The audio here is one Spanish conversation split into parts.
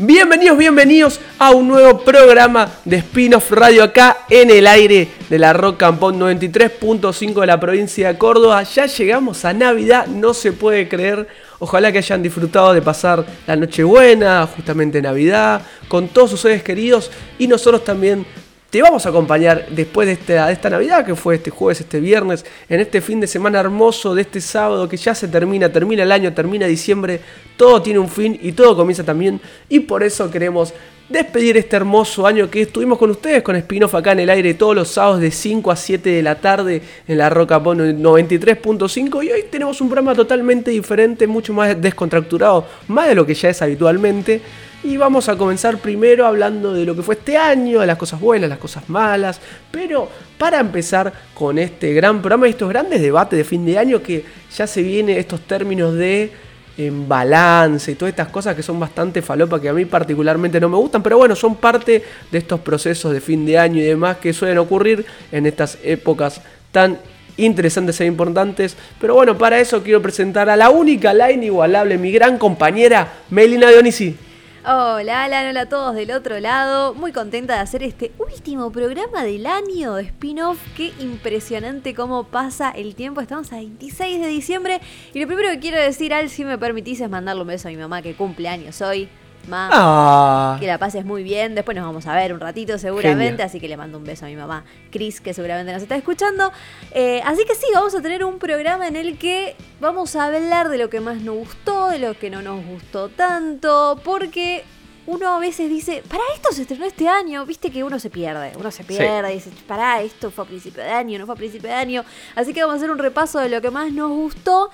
Bienvenidos, bienvenidos a un nuevo programa de Spin-off Radio acá en el aire de la Rock Campón 93.5 de la provincia de Córdoba. Ya llegamos a Navidad, no se puede creer. Ojalá que hayan disfrutado de pasar la Nochebuena, justamente Navidad, con todos sus seres queridos y nosotros también te vamos a acompañar después de esta, Navidad, que fue este jueves, este viernes, en este fin de semana hermoso de este sábado que ya se termina, termina el año, termina diciembre, todo tiene un fin y todo comienza también. Y por eso queremos despedir este hermoso año que estuvimos con ustedes, con Spinoff acá en el aire todos los sábados de 5 a 7 de la tarde en la Roca 93.5 y hoy tenemos un programa totalmente diferente, mucho más descontracturado, más de lo que ya es habitualmente. Y vamos a comenzar primero hablando de lo que fue este año, de las cosas buenas, las cosas malas. Pero para empezar con este gran programa y estos grandes debates de fin de año que ya se vienen estos términos de en balance y todas estas cosas que son bastante falopa que a mí particularmente no me gustan, pero bueno, son parte de estos procesos de fin de año y demás que suelen ocurrir en estas épocas tan interesantes e importantes. Pero bueno, para eso quiero presentar a la única, la inigualable, mi gran compañera Melina Dionisi. Hola Alan, hola a todos del otro lado. Muy contenta de hacer este último programa del año de spin-off. Qué impresionante cómo pasa el tiempo. Estamos a 26 de diciembre. Y lo primero que quiero decir, Al, si me permitís, es mandarle un beso a mi mamá que cumple años hoy. Mamá, Ah, que la pases muy bien. Después nos vamos a ver un ratito seguramente. Así que le mando un beso a mi mamá, Cris, que seguramente nos está escuchando. Eh, así que sí, vamos a tener un programa en el que vamos a hablar de lo que más nos gustó, de lo que no nos gustó tanto. Porque uno a veces dice, para esto se estrenó este año, viste que uno se pierde, uno se pierde, y dice, para esto fue a principio de año, no fue a principio de año, así que vamos a hacer un repaso de lo que más nos gustó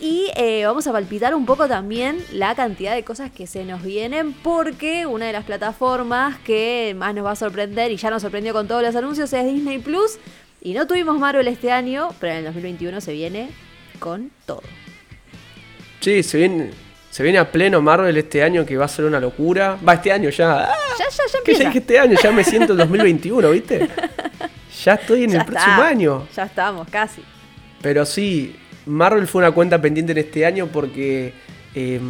y eh, vamos a palpitar un poco también la cantidad de cosas que se nos vienen, porque una de las plataformas que más nos va a sorprender y ya nos sorprendió con todos los anuncios es Disney Plus, y no tuvimos Marvel este año, pero en el 2021 se viene con todo. sí, se viene, se viene a pleno Marvel este año que va a ser una locura. Va, este año ya. Ah, Ya, ya, ya ya empieza. dije este año, ya me siento en 2021, ¿viste? Ya estoy en Ya el está. próximo año. Ya estamos, casi. Pero sí, Marvel fue una cuenta pendiente en este año porque eh,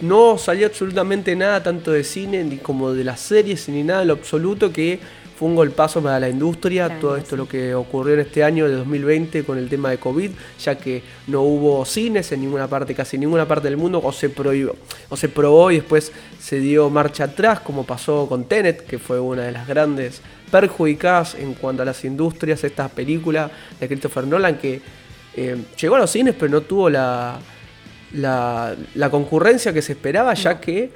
no salió absolutamente nada tanto de cine ni como de las series ni nada en lo absoluto que fue un golpazo para la industria, Claro, todo sí. esto lo que ocurrió en este año de 2020 con el tema de COVID, ya que no hubo cines en ninguna parte, casi en ninguna parte del mundo, o se prohibió, o se probó y después se dio marcha atrás, como pasó con Tenet, que fue una de las grandes perjudicadas en cuanto a las industrias, esta película de Christopher Nolan que eh, llegó a los cines pero no tuvo la, la, la concurrencia que se esperaba ya que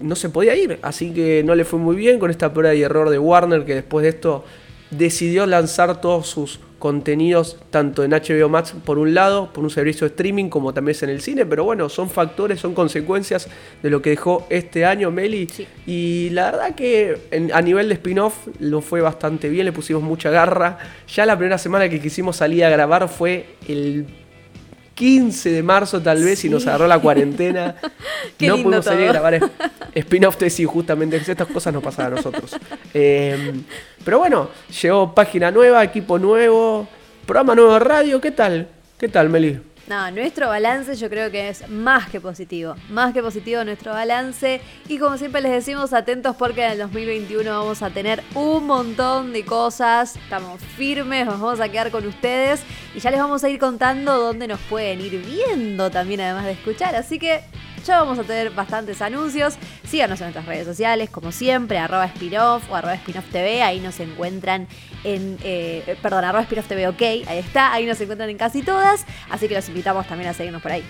no se podía ir. Así que no le fue muy bien con esta prueba y error de Warner que después de esto decidió lanzar todos sus contenidos tanto en HBO Max por un lado, por un servicio de streaming como también en el cine, pero bueno, son factores, son consecuencias de lo que dejó este año Meli Sí. y la verdad que en- a nivel de spin-off lo fue bastante bien, le pusimos mucha garra. Ya la primera semana que quisimos salir a grabar fue el 15 de marzo tal vez y nos agarró la cuarentena. Qué no pudimos salir a todo. grabar spin-off sí, justamente estas cosas nos pasan a nosotros. Eh, pero bueno, llegó página nueva, equipo nuevo, programa nuevo de radio, ¿qué tal? ¿Qué tal, Meli? No, nuestro balance yo creo que es más que positivo. Más que positivo nuestro balance. Y como siempre les decimos, atentos porque en el 2021 vamos a tener un montón de cosas. Estamos firmes, nos vamos a quedar con ustedes. Y ya les vamos a ir contando dónde nos pueden ir viendo también, además de escuchar. Así que ya vamos a tener bastantes anuncios. Síganos en nuestras redes sociales, como siempre, arroba spinoff o arroba spinoff TV. Ahí nos encuentran en. eh, perdón, arroba spinoff TV, ok. Ahí está, ahí nos encuentran en casi todas. Así que los invitamos también a seguirnos por ahí.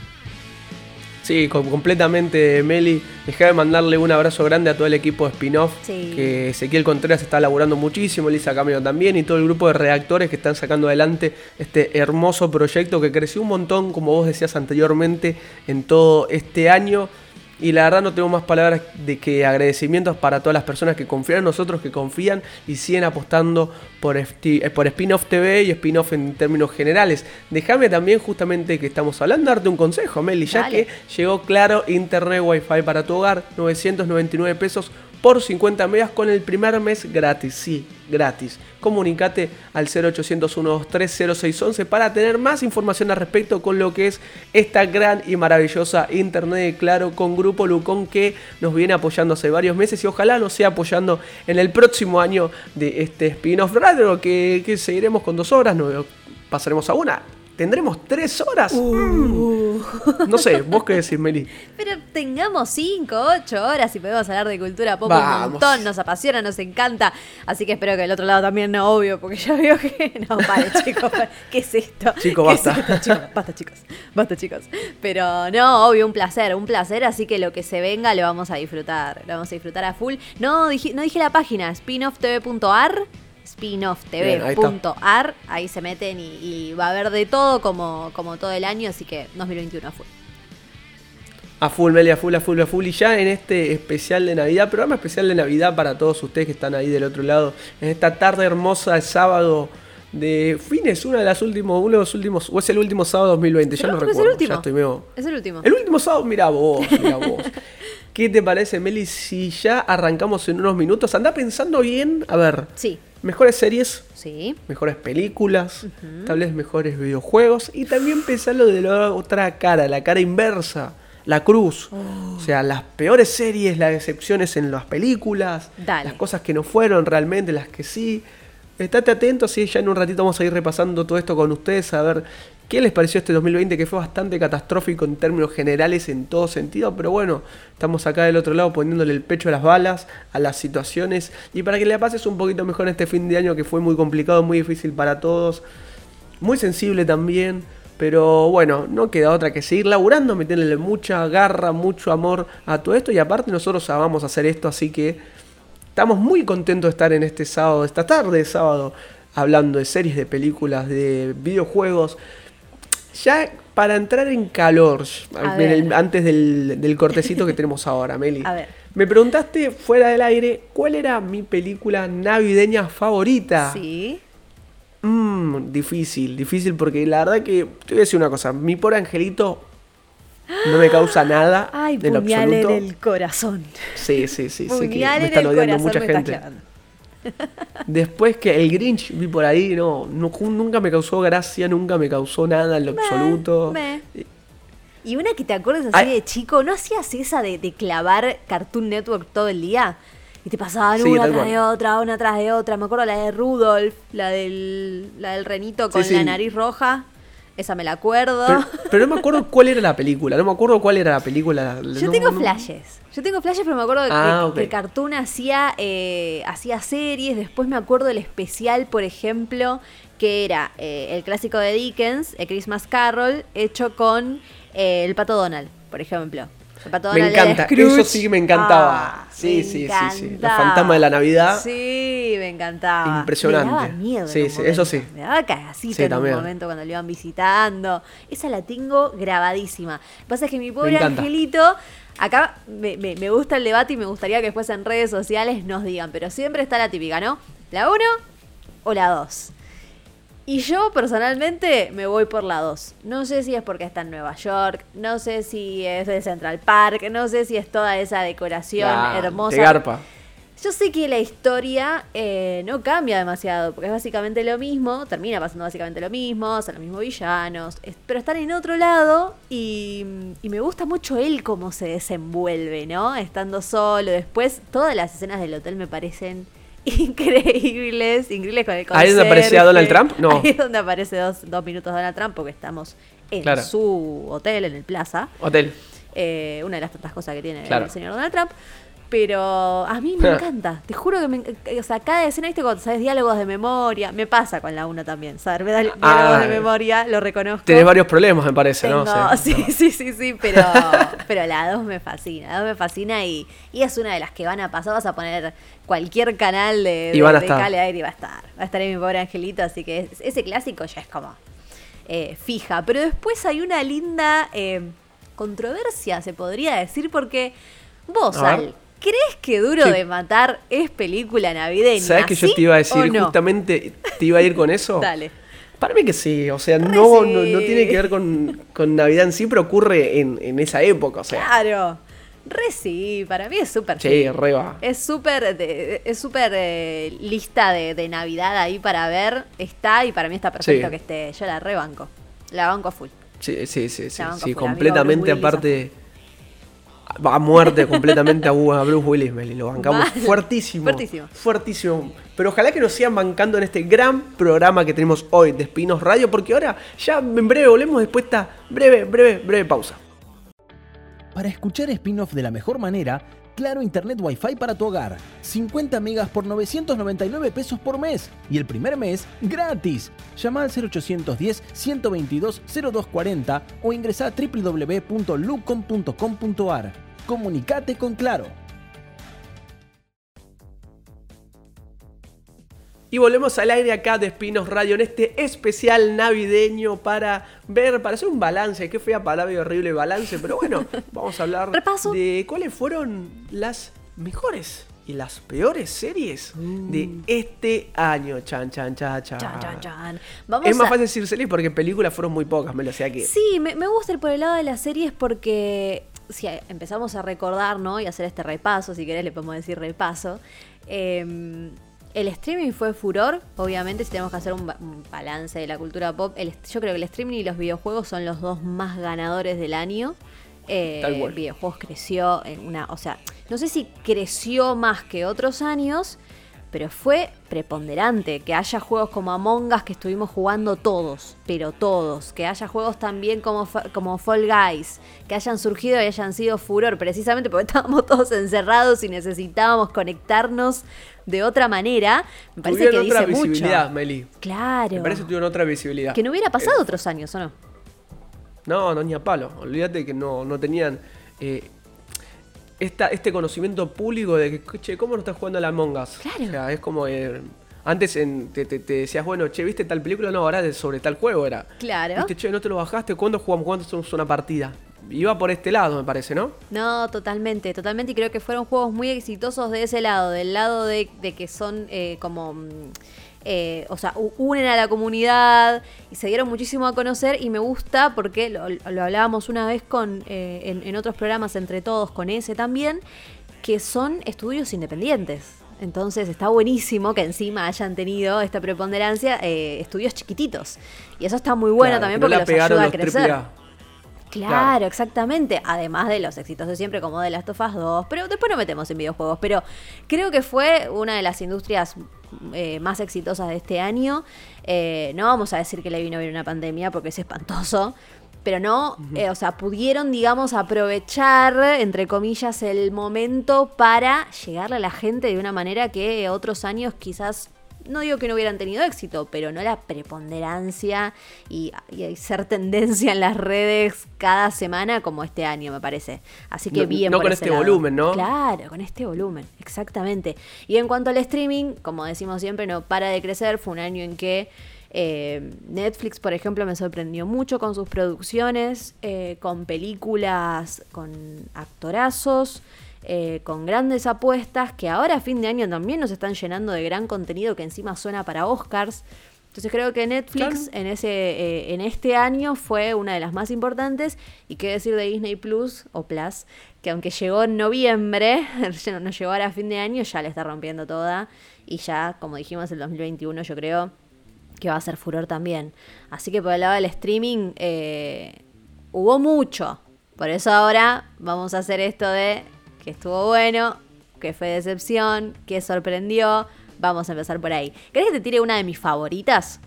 Sí, com- completamente, Meli. Dejá de mandarle un abrazo grande a todo el equipo de spin-off. Sí. Que Ezequiel Contreras está laburando muchísimo, Elisa Camino también, y todo el grupo de redactores que están sacando adelante este hermoso proyecto que creció un montón, como vos decías anteriormente, en todo este año. Y la verdad no tengo más palabras de que agradecimientos para todas las personas que confían en nosotros, que confían y siguen apostando por, eh, por Spin-Off TV y Spin-Off en términos generales. Déjame también justamente que estamos hablando, darte un consejo, Meli, ya que llegó claro Internet Wi-Fi para tu hogar, 999 pesos por 50 megas con el primer mes gratis. Sí, gratis. Comunicate al 0800 123 para tener más información al respecto con lo que es esta gran y maravillosa internet Claro con Grupo Lucón que nos viene apoyando hace varios meses y ojalá nos sea apoyando en el próximo año de este spin-off radio que, que seguiremos con dos horas, no, pasaremos a una ¿Tendremos tres horas? Uh. No sé, vos qué decís, Meli. Pero tengamos cinco, ocho horas y podemos hablar de cultura pop un montón. Nos apasiona, nos encanta. Así que espero que el otro lado también no, obvio, porque ya veo que. No, vale, chicos. ¿Qué es esto? Chicos, basta. basta, chicos. Basta, chicos. Pero no, obvio, un placer, un placer. Así que lo que se venga lo vamos a disfrutar. Lo vamos a disfrutar a full. No, dije, no dije la página, spinofftv.ar spinofftv.ar. Ahí se meten y, va a haber de todo como, como todo el año, así que 2021 a full. A full, Meli, a full, a full, a full. Y ya en este especial de Navidad, programa especial de Navidad para todos ustedes que están ahí del otro lado, en esta tarde hermosa de sábado de fines, una de las últimos, uno de los últimos, o es el último sábado 2020, ya no recuerdo. Es el último. Ya estoy medio... Es el último. El último sábado, mira vos, mira vos. ¿Qué te parece, Meli, si ya arrancamos en unos minutos? Anda pensando bien, a ver. Sí mejores series, sí. mejores películas, tal vez mejores videojuegos y también pensarlo de la otra cara, la cara inversa, la cruz. Oh. O sea, las peores series, las decepciones en las películas, las cosas que no fueron realmente, las que sí. Estate atento, sí, ya en un ratito vamos a ir repasando todo esto con ustedes, a ver ¿Qué les pareció este 2020 que fue bastante catastrófico en términos generales en todo sentido? Pero bueno, estamos acá del otro lado poniéndole el pecho a las balas, a las situaciones y para que le pases un poquito mejor este fin de año que fue muy complicado, muy difícil para todos, muy sensible también. Pero bueno, no queda otra que seguir laburando, meterle mucha garra, mucho amor a todo esto. Y aparte nosotros vamos hacer esto, así que estamos muy contentos de estar en este sábado, esta tarde de sábado, hablando de series, de películas, de videojuegos ya para entrar en calor, antes del, cortecito que tenemos ahora, Meli. A ver. Me preguntaste fuera del aire cuál era mi película navideña favorita. Sí. Mmm, difícil, difícil porque la verdad que te voy a decir una cosa, mi pobre angelito no me causa nada Ay, lo absoluto. del corazón. Sí, sí, sí, sé que me están odiando mucha gente. Después que el Grinch vi por ahí, no, nunca me causó gracia, nunca me causó nada en lo absoluto. Y una que te acuerdas así de chico, ¿no hacías esa de, clavar Cartoon Network todo el día? Y te pasaban una tras de otra, una tras de otra. Me acuerdo la de Rudolf, la del, la del renito con la nariz roja. Esa me la acuerdo. Pero, no me acuerdo cuál era la película. No me acuerdo cuál era la película. Yo tengo flashes. Yo tengo flashes, pero me acuerdo ah, que, Cartoon hacía, eh, hacía series. Después me acuerdo del especial, por ejemplo, que era eh, el clásico de Dickens, el Christmas Carol, hecho con eh, el pato Donald, por ejemplo me encanta, eso sí me encantaba. Ah, sí, sí, sí, sí. La fantasma de la Navidad. Sí, me encantaba. Impresionante. Me daba miedo. Sí, sí, eso sí. Me daba cagacita sí, en un momento cuando lo iban visitando. Esa la tengo grabadísima. Lo que pasa es que mi pobre angelito. Acá me, me, gusta el debate y me gustaría que después en redes sociales nos digan, pero siempre está la típica, ¿no? ¿La 1 o la 2? Y yo personalmente me voy por la 2. No sé si es porque está en Nueva York, no sé si es de Central Park, no sé si es toda esa decoración hermosa. garpa. Yo sé que la historia eh, no cambia demasiado, porque es básicamente lo mismo, termina pasando básicamente lo mismo, son los mismos villanos, pero están en otro lado y, y, me gusta mucho él cómo se desenvuelve, ¿no? Estando solo, después todas las escenas del hotel me parecen increíbles, increíbles con el Ahí es donde aparecía Donald Trump, no. Ahí es donde aparece dos, dos minutos Donald Trump porque estamos en su hotel, en el Plaza. Hotel. Eh, una de las tantas cosas que tiene el señor Donald Trump. Pero a mí me encanta. Te juro que me, o sea, cada escena, ¿viste? Cuando sabes diálogos de memoria, me pasa con la 1 también. Saber diálogos de ah. memoria, lo reconozco. Tienes varios problemas, me parece, ¿no? Sí, sí, sí, sí, pero, pero la 2 me fascina. La 2 me fascina y, y, es una de las que van a pasar. Vas a poner cualquier canal de, de, y va a estar. Va a estar en mi pobre angelito, así que ese clásico ya es como eh, fija. Pero después hay una linda. Eh, controversia, se podría decir, porque vos, Al, ¿crees que Duro de Matar es película navideña? ¿Sabes que yo te iba a decir? Justamente te iba a ir con eso. Dale. Para mí que sí, o sea, no, no, tiene que ver con, Navidad en sí, pero ocurre en, esa época, o sea. Claro. Re sí, para mí es súper Sí, re va. Es súper es súper eh, lista de, Navidad ahí para ver. Está y para mí está perfecto que esté. Yo la rebanco. La banco a full. Sí, sí, sí, sí, completamente aparte a muerte completamente a, Bruce Willis, Meli. Lo bancamos fuertísimo. Fuertísimo. Fuertísimo. Pero ojalá que nos sigan bancando en este gran programa que tenemos hoy de Espinos Radio, porque ahora ya en breve volvemos después de esta breve, breve, breve pausa. Para escuchar spin-off de la mejor manera, Claro Internet Wi-Fi para tu hogar. 50 megas por 999 pesos por mes. Y el primer mes, gratis. Llama al 0810 122 0240 o ingresa a www.lucom.com.ar. Comunicate con Claro. Y volvemos al aire acá de Espinos Radio en este especial navideño para ver, para hacer un balance. Qué fea palabra y horrible balance, pero bueno, vamos a hablar de cuáles fueron las mejores y las peores series de mm. este año. Chan, chan, chan, chan. chan, chan, es más fácil decir series porque películas fueron muy pocas, me lo sea que. Sí, me, me gusta ir por el lado de las series porque si empezamos a recordar, ¿no? Y hacer este repaso, si querés le podemos decir repaso. Eh, el streaming fue furor, obviamente si tenemos que hacer un, balance de la cultura pop, yo creo que el streaming y los videojuegos son los dos más ganadores del año. Eh, videojuegos creció en una, o sea, no sé si creció más que otros años, pero fue preponderante que haya juegos como Among Us que estuvimos jugando todos, pero todos, que haya juegos también como, como Fall Guys, que hayan surgido y hayan sido furor, precisamente porque estábamos todos encerrados y necesitábamos conectarnos de otra manera, me parece que otra visibilidad, Meli. Claro. Me parece que tuvieron otra visibilidad. Que no hubiera pasado eh, otros años, ¿o no? No, no, ni a palo. Olvídate que no, no tenían... Eh, este conocimiento público de que, che, ¿cómo no estás jugando a la Among Us? Claro. O sea, es como. Eh, antes te, decías, bueno, che, ¿viste tal película? No, ahora sobre tal juego era. Claro. ¿Viste, che, no te lo bajaste? ¿Cuándo jugamos? ¿Cuándo hacemos una partida? Iba por este lado, me parece, ¿no? No, totalmente, totalmente. Y creo que fueron juegos muy exitosos de ese lado, del lado de, que son eh, como. Eh, o sea, unen a la comunidad y se dieron muchísimo a conocer y me gusta porque lo, hablábamos una vez con eh, en, otros programas entre todos, con ese también, que son estudios independientes. Entonces está buenísimo que encima hayan tenido esta preponderancia eh, estudios chiquititos. Y eso está muy bueno también porque los ayuda a crecer. Claro, exactamente. Además de los éxitos de siempre, como de Last of Us 2. Pero después nos metemos en videojuegos. Pero creo que fue una de las industrias eh, más exitosas de este año. Eh, no vamos a decir que le vino bien una pandemia porque es espantoso. Pero no, eh, o sea, pudieron, digamos, aprovechar, entre comillas, el momento para llegarle a la gente de una manera que otros años quizás no digo que no hubieran tenido éxito, pero no la preponderancia y, ser tendencia en las redes cada semana como este año, me parece. Así que bien. No con este volumen, ¿no? Claro, con este volumen, exactamente. Y en cuanto al streaming, como decimos siempre, no para de crecer. Fue un año en que eh, Netflix, por ejemplo, me sorprendió mucho con sus producciones, eh, con películas, con actorazos. Eh, con grandes apuestas que ahora a fin de año también nos están llenando de gran contenido que encima suena para Oscars. Entonces creo que Netflix en ese eh, en este año fue una de las más importantes y qué decir de Disney Plus o Plus, que aunque llegó en noviembre, no llegó ahora a fin de año, ya le está rompiendo toda y ya, como dijimos, el 2021 yo creo que va a ser furor también. Así que por el lado del streaming eh, hubo mucho. Por eso ahora vamos a hacer esto de que estuvo bueno, que fue decepción, que sorprendió. Vamos a empezar por ahí. ¿Querés que te tire una de mis favoritas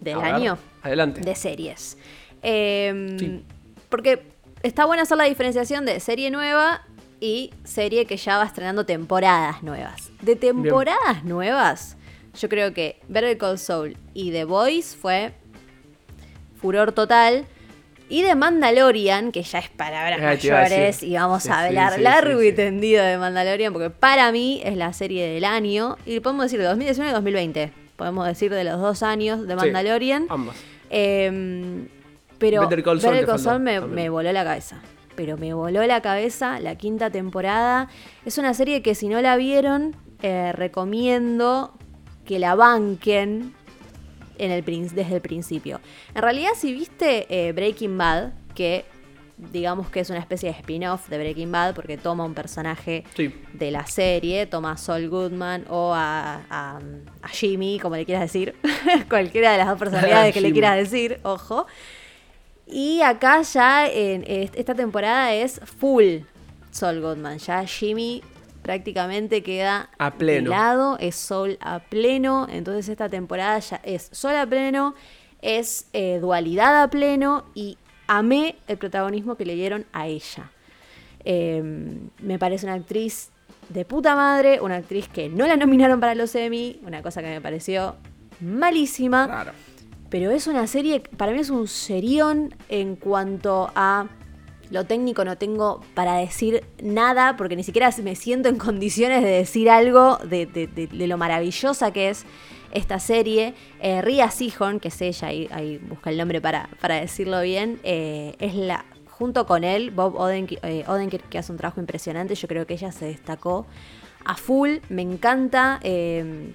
del año? adelante. De series. Em, porque está buena hacer la diferenciación de serie nueva y serie que ya va estrenando temporadas nuevas. De temporadas nuevas, yo creo que Better Call Soul y The Voice fue furor total. Y de Mandalorian, que ya es palabras ah, mayores, y vamos a hablar largo y tendido de Mandalorian, porque para mí es la serie del año, y podemos decir de 2019 y 2020, podemos decir de los dos años de Mandalorian. ambas. Em, Pero Better Call me, me voló la cabeza. Pero me voló la cabeza la quinta temporada. Es una serie que si no la vieron, eh, recomiendo que la banquen en el, desde el principio. En realidad, si viste eh, Breaking Bad, que digamos que es una especie de spin-off de Breaking Bad, porque toma un personaje de la serie, toma a Saul Goodman o a, Jimmy, como le quieras decir, cualquiera de las dos personalidades que le quieras decir, ojo. Y acá ya en esta temporada es full Saul Goodman, ya Jimmy prácticamente queda a pleno. lado, es Sol a pleno, entonces esta temporada ya es Sol a pleno, es eh, dualidad a pleno y amé el protagonismo que le dieron a ella. Em, me parece una actriz de puta madre, una actriz que no la nominaron para los Emmy, una cosa que me pareció malísima. Pero es una serie, para mí es un serión en cuanto a lo técnico no tengo para decir nada, porque ni siquiera me siento en condiciones de decir algo de, lo maravillosa que es esta serie. Eh, Ria Sihon, que es ella, ahí, busca el nombre para, para decirlo bien, eh, es la, junto con él, Bob eh, Odenkirk, que hace un trabajo impresionante, yo creo que ella se destacó a full, me encanta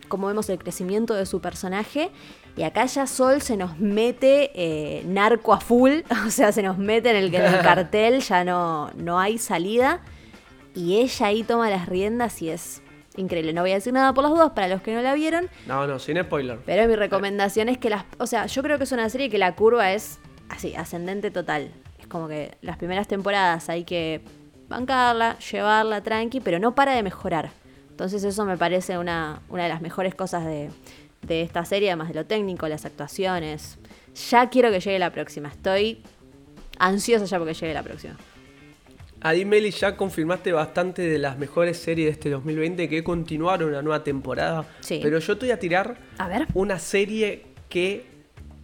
cómo vemos el crecimiento de su personaje y acá ya Sol se nos mete eh, narco a full, o sea, se nos mete en el, cartel, ya no, no hay salida. Y ella ahí toma las riendas y es increíble. No voy a decir nada por las dudas para los que no la vieron. No, no, sin spoiler. Pero mi recomendación es que las. O sea, yo creo que es una serie que la curva es así, ascendente total. Es como que las primeras temporadas hay que bancarla, llevarla tranqui, pero no para de mejorar. Entonces, eso me parece una, una de las mejores cosas de, de esta serie, además de lo técnico, las actuaciones. Ya quiero que llegue la próxima. Estoy ansiosa ya porque llegue la próxima. Ahí, Meli, ya confirmaste bastante de las mejores series de este 2020 que continuaron una nueva temporada. Sí. Pero yo te voy a tirar a ver. una serie que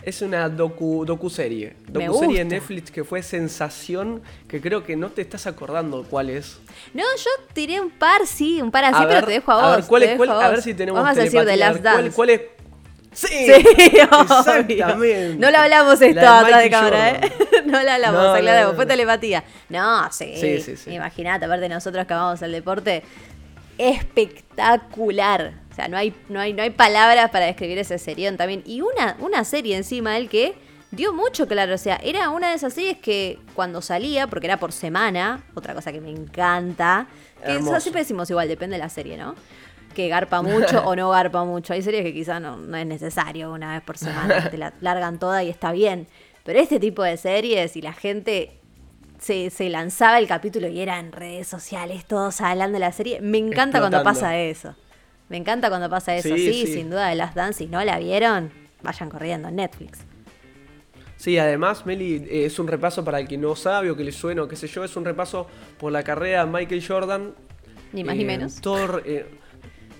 es una docu, docu-serie. Docu-serie de Netflix que fue sensación, que creo que no te estás acordando cuál es. No, yo tiré un par, sí, un par así, pero te dejo a vos. A ver, ¿cuál es, a, ver si tenemos Vamos a decir de Last Dance. ¿Cuál, es? Sí, sí exactamente. No lo hablamos esto atrás de cámara, ¿eh? no lo hablamos, no, aclaramos. Fue telepatía. No, sí. Sí, sí, sí. Imagínate, aparte de nosotros que amamos el deporte, espectacular. O sea, no hay, no hay, no hay palabras para describir ese serión también. Y una, una serie encima, el que dio mucho claro. O sea, era una de esas series que cuando salía, porque era por semana, otra cosa que me encanta. Que eso siempre decimos igual, depende de la serie, ¿no? que garpa mucho o no garpa mucho. Hay series que quizás no, no, es necesario una vez por semana, te la largan toda y está bien. Pero este tipo de series y la gente se, se, lanzaba el capítulo y era en redes sociales, todos hablando de la serie, me encanta cuando pasa eso. Me encanta cuando pasa eso. Sí, sin duda de las Dance, si no la vieron, vayan corriendo en Netflix. Sí, además, Meli, eh, es un repaso para el que no sabe o que le suena o qué sé yo, es un repaso por la carrera de Michael Jordan. Ni más ni eh, menos. Eh,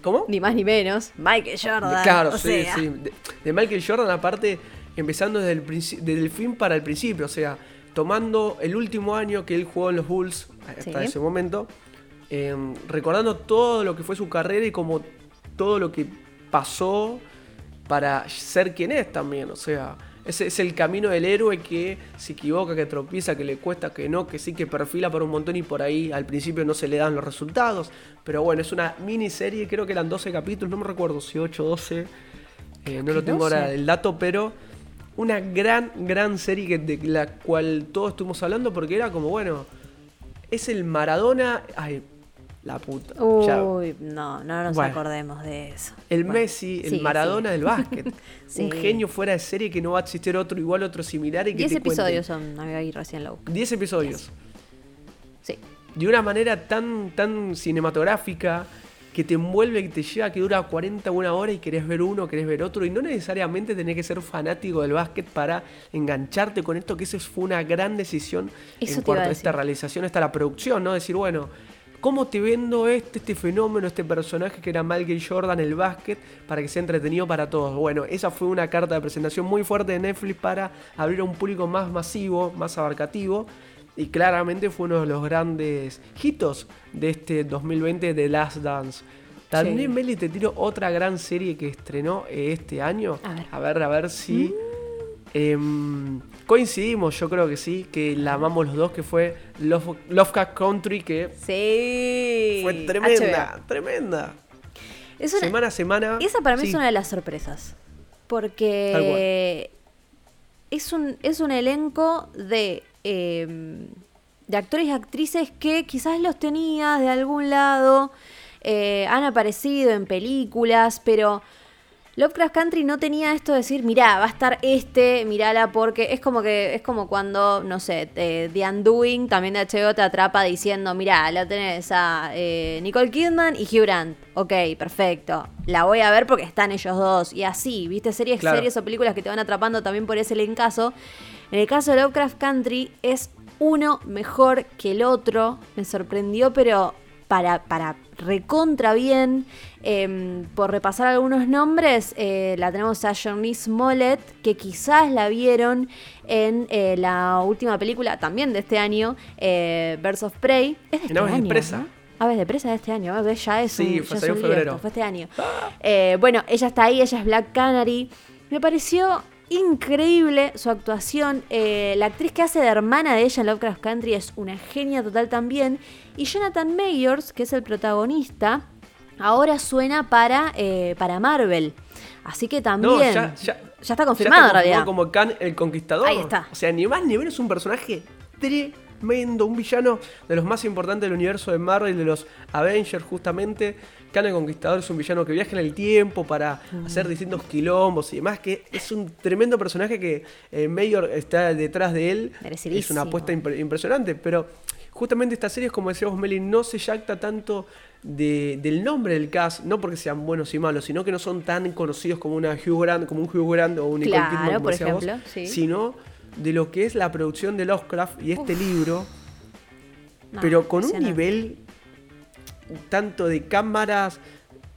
¿Cómo? Ni más ni menos. Michael Jordan. Claro, sí, sí. De, Michael Jordan, aparte, empezando desde el, desde el fin para el principio, o sea, tomando el último año que él jugó en los Bulls, hasta ese momento, em, recordando todo lo que fue su carrera y como todo lo que pasó para ser quien es también, o sea, ese es el camino del héroe que se equivoca, que tropieza, que le cuesta, que no, que sí, que perfila por un montón y por ahí al principio no se le dan los resultados. Pero bueno, es una miniserie, creo que eran 12 capítulos, no me recuerdo si 8 o 12. Eh, no lo tengo ahora el dato, pero una gran, gran serie de la cual todos estuvimos hablando porque era como, bueno, es el Maradona. Ay, la puta. Uy, no, no nos acordemos de eso. El Messi, el Maradona del básquet. Un genio fuera de serie que no va a existir otro igual, otro similar. y que Diez episodios son, ahí recién lo Diez episodios. Sí. De una manera tan, tan cinematográfica que te envuelve, que te lleva, que dura 40 una hora y querés ver uno, querés ver otro. Y no necesariamente tenés que ser fanático del básquet para engancharte con esto, que eso fue una gran decisión en cuanto a, esta realización, esta la producción, ¿no? Decir, bueno, ¿cómo te vendo este, este fenómeno, este personaje que era Michael Jordan, el básquet, para que sea entretenido para todos? Bueno, esa fue una carta de presentación muy fuerte de Netflix para abrir a un público más masivo, más abarcativo y claramente fue uno de los grandes hitos de este 2020 de Last Dance. También, Meli, te tiro otra gran serie que estrenó este año. A ver, a ver, si. Em, coincidimos, yo creo que sí, que la amamos los dos, que fue Love, Lovecraft Country, que sí. fue tremenda, tremenda. semana a semana. Esa para mí es una de las sorpresas. Porque es un, es un elenco de, em, de actores y actrices que quizás los tenías de algún lado, eh, han aparecido en películas, pero Lovecraft Country no tenía esto de decir, mirá, va a estar este, mirala, porque es como que, es como cuando, no sé, The Undoing, también de HBO, te atrapa diciendo, mirá, la tenés a eh, Nicole Kidman y Hugh Grant. Ok, perfecto. La voy a ver porque están ellos dos. Y así, viste, series, series o películas que te van atrapando también por ese caso. En el caso de Lovecraft Country es uno mejor que el otro. Me sorprendió, pero para, para recontra bien. Em, por repasar algunos nombres, eh, la tenemos a Johnny Smollett, que quizás la vieron en eh, la última película también de este año, eh, Birds of Prey. Es de este año, de presa. Aves de presa de este año, ya es sí, fue, febrero. fue este año. bueno, ella está ahí, ella es Black Canary. Me pareció increíble su actuación. Eh, la actriz que hace de hermana de ella en Lovecraft Country es una genia total también. Y Jonathan Mayors, que es el protagonista, ahora suena para, eh, para Marvel. Así que también. ya, está confirmado en realidad. como Khan el Conquistador. Ahí está. O sea, ni más ni menos un personaje tremendo. Un villano de los más importantes del universo de Marvel, de los Avengers, justamente. Khan el Conquistador es un villano que viaja en el tiempo para hacer distintos quilombos y demás, que es un tremendo personaje que eh, Mayor está detrás de él. Es una apuesta impresionante, pero justamente esta serie, como decíamos Meli, no se jacta tanto del nombre del cast, no porque sean buenos y malos, sino que no son tan conocidos como una Hugh Grant, como un Hugh Grant o un Nicole Kidman, como por ejemplo, sino de lo que es la producción de Lovecraft y este libro, pero con un nivel tanto de cámaras,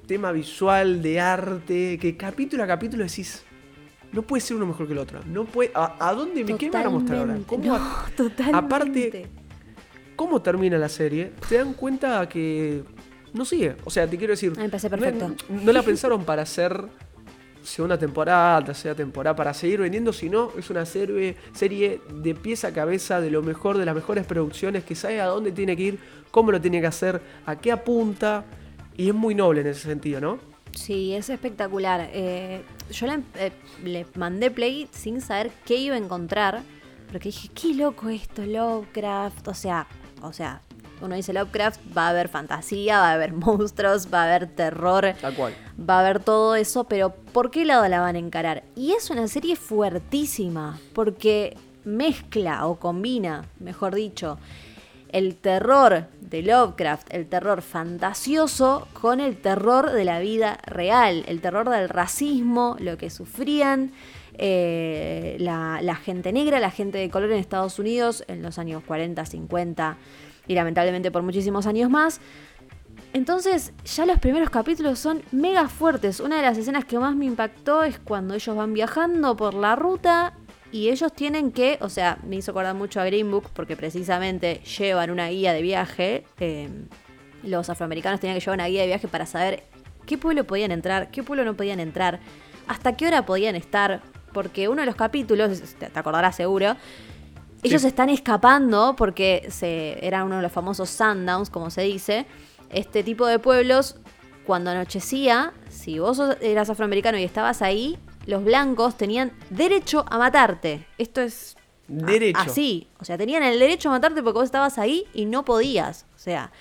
tema visual, de arte, que capítulo a capítulo decís, no puede ser uno mejor que el otro. No puede, ¿A, dónde me qué van a mostrar ahora? ¿Cómo, totalmente. Aparte, ¿cómo termina la serie? Te dan cuenta que no sigue. O sea, te quiero decir. perfecto. No, la pensaron para hacer segunda temporada, tercera temporada, para seguir vendiendo, sino es una serie, de pieza a cabeza, de lo mejor, de las mejores producciones, que sabe a dónde tiene que ir, cómo lo tiene que hacer, a qué apunta, y es muy noble en ese sentido, ¿no? Sí, es espectacular. Eh, yo le, eh, le, mandé play sin saber qué iba a encontrar, porque dije, qué loco esto, Lovecraft, o sea, o sea, uno dice Lovecraft, va a haber fantasía, va a haber monstruos, va a haber terror, Tal cual. va a haber todo eso, pero ¿por qué lado la van a encarar? Y es una serie fuertísima, porque mezcla o combina, mejor dicho, el terror de Lovecraft, el terror fantasioso, con el terror de la vida real, el terror del racismo, lo que sufrían eh, la, la, gente negra, la gente de color en Estados Unidos en los años 40, 50 y lamentablemente por muchísimos años más. Entonces ya los primeros capítulos son mega fuertes. Una de las escenas que más me impactó es cuando ellos van viajando por la ruta y ellos tienen que, o sea, me hizo acordar mucho a Green Book porque precisamente llevan una guía de viaje. Em, los afroamericanos tenían que llevar una guía de viaje para saber qué pueblo podían entrar, qué pueblo no podían entrar, hasta qué hora podían estar, porque uno de los capítulos, te acordarás seguro, ellos están escapando porque se, era uno de los famosos sundowns, como se dice. Este tipo de pueblos, cuando anochecía, si vos eras afroamericano y estabas ahí, los blancos tenían derecho a matarte. Esto es derecho. así. O sea, tenían el derecho a matarte porque vos estabas ahí y no podías. O sea.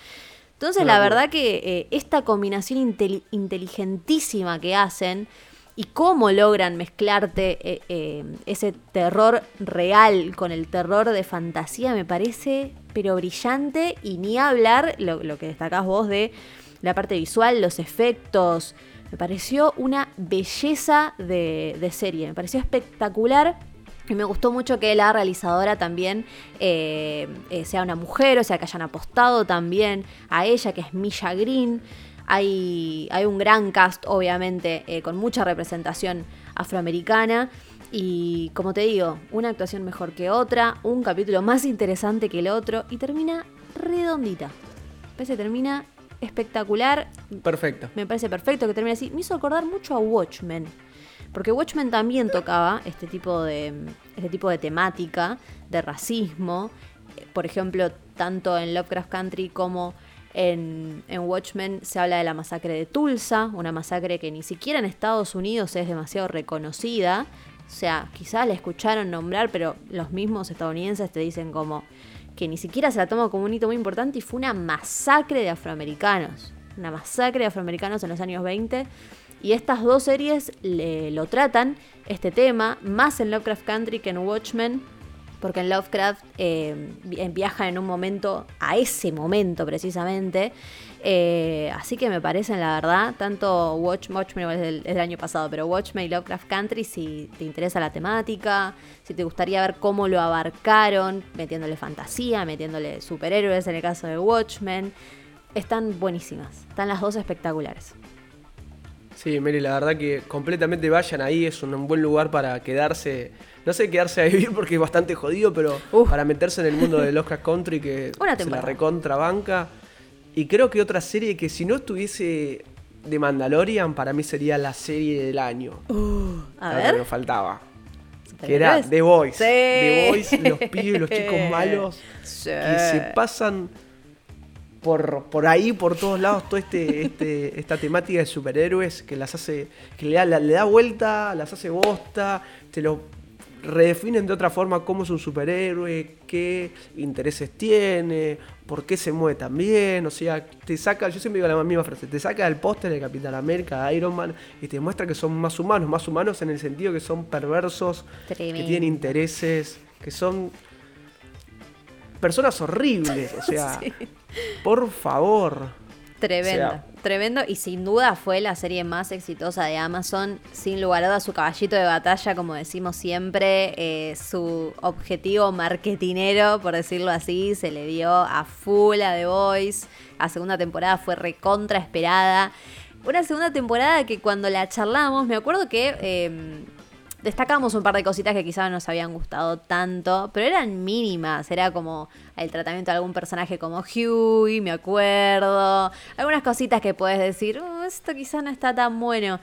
Entonces, la verdad que eh, esta combinación inteligentísima que hacen y cómo logran mezclarte eh, eh, ese terror real con el terror de fantasía me parece pero brillante y ni hablar lo, que destacás vos de la parte visual, los efectos. Me pareció una belleza de, serie, me pareció espectacular. Y me gustó mucho que la realizadora también eh, sea una mujer, o sea, que hayan apostado también a ella, que es Misha Green. Hay, hay un gran cast, obviamente, eh, con mucha representación afroamericana. Y como te digo, una actuación mejor que otra, un capítulo más interesante que el otro y termina redondita. Me parece termina espectacular. Perfecto. Me parece perfecto que termine así. Me hizo acordar mucho a Watchmen. Porque Watchmen también tocaba este tipo de, este tipo de temática de racismo. Por ejemplo, tanto en Lovecraft Country como en, en, Watchmen se habla de la masacre de Tulsa, una masacre que ni siquiera en Estados Unidos es demasiado reconocida. O sea, quizás la escucharon nombrar, pero los mismos estadounidenses te dicen como que ni siquiera se la toma como un hito muy importante y fue una masacre de afroamericanos. Una masacre de afroamericanos en los años 20. Y estas dos series le, lo tratan, este tema, más en Lovecraft Country que en Watchmen, porque en Lovecraft eh, viaja en un momento, a ese momento precisamente. Eh, así que me parecen, la verdad, tanto Watch, Watchmen es del, del, año pasado, pero Watchmen y Lovecraft Country, si te interesa la temática, si te gustaría ver cómo lo abarcaron, metiéndole fantasía, metiéndole superhéroes en el caso de Watchmen, están buenísimas. Están las dos espectaculares. Sí, Mary, la verdad que completamente vayan ahí, es un buen lugar para quedarse, no sé quedarse a vivir porque es bastante jodido, pero para meterse en el mundo de Lovecraft Country que se la recontrabanca. Y creo que otra serie que si no estuviese de Mandalorian, para mí sería la serie del año. Uh, a ver. Que nos faltaba. Que era The Voice. The Voice, los pibes, los chicos malos que se pasan por, por ahí, por todos lados, toda este, este, esta temática de superhéroes que las hace, que le da, le da vuelta, las hace bosta, te lo redefinen de otra forma cómo es un superhéroe, qué intereses tiene, por qué se mueve tan bien, o sea, te saca, yo siempre digo la misma frase, te saca el póster de Capitán América, de Iron Man, y te muestra que son más humanos, más humanos en el sentido que son perversos, que tienen intereses, que son personas horribles, o sea, por favor. Tremendo, tremendo y sin duda fue la serie más exitosa de Amazon, sin lugar a dudas su caballito de batalla, como decimos siempre, eh, su objetivo marketinero, por decirlo así, se le dio a full a The Voice, la segunda temporada fue recontra esperada, una segunda temporada que cuando la charlamos, me acuerdo que... Eh, destacamos un par de cositas que quizás no nos habían gustado tanto, pero eran mínimas. Era como el tratamiento de algún personaje como Huey, me acuerdo. Algunas cositas que puedes decir, oh, esto quizás no está tan bueno.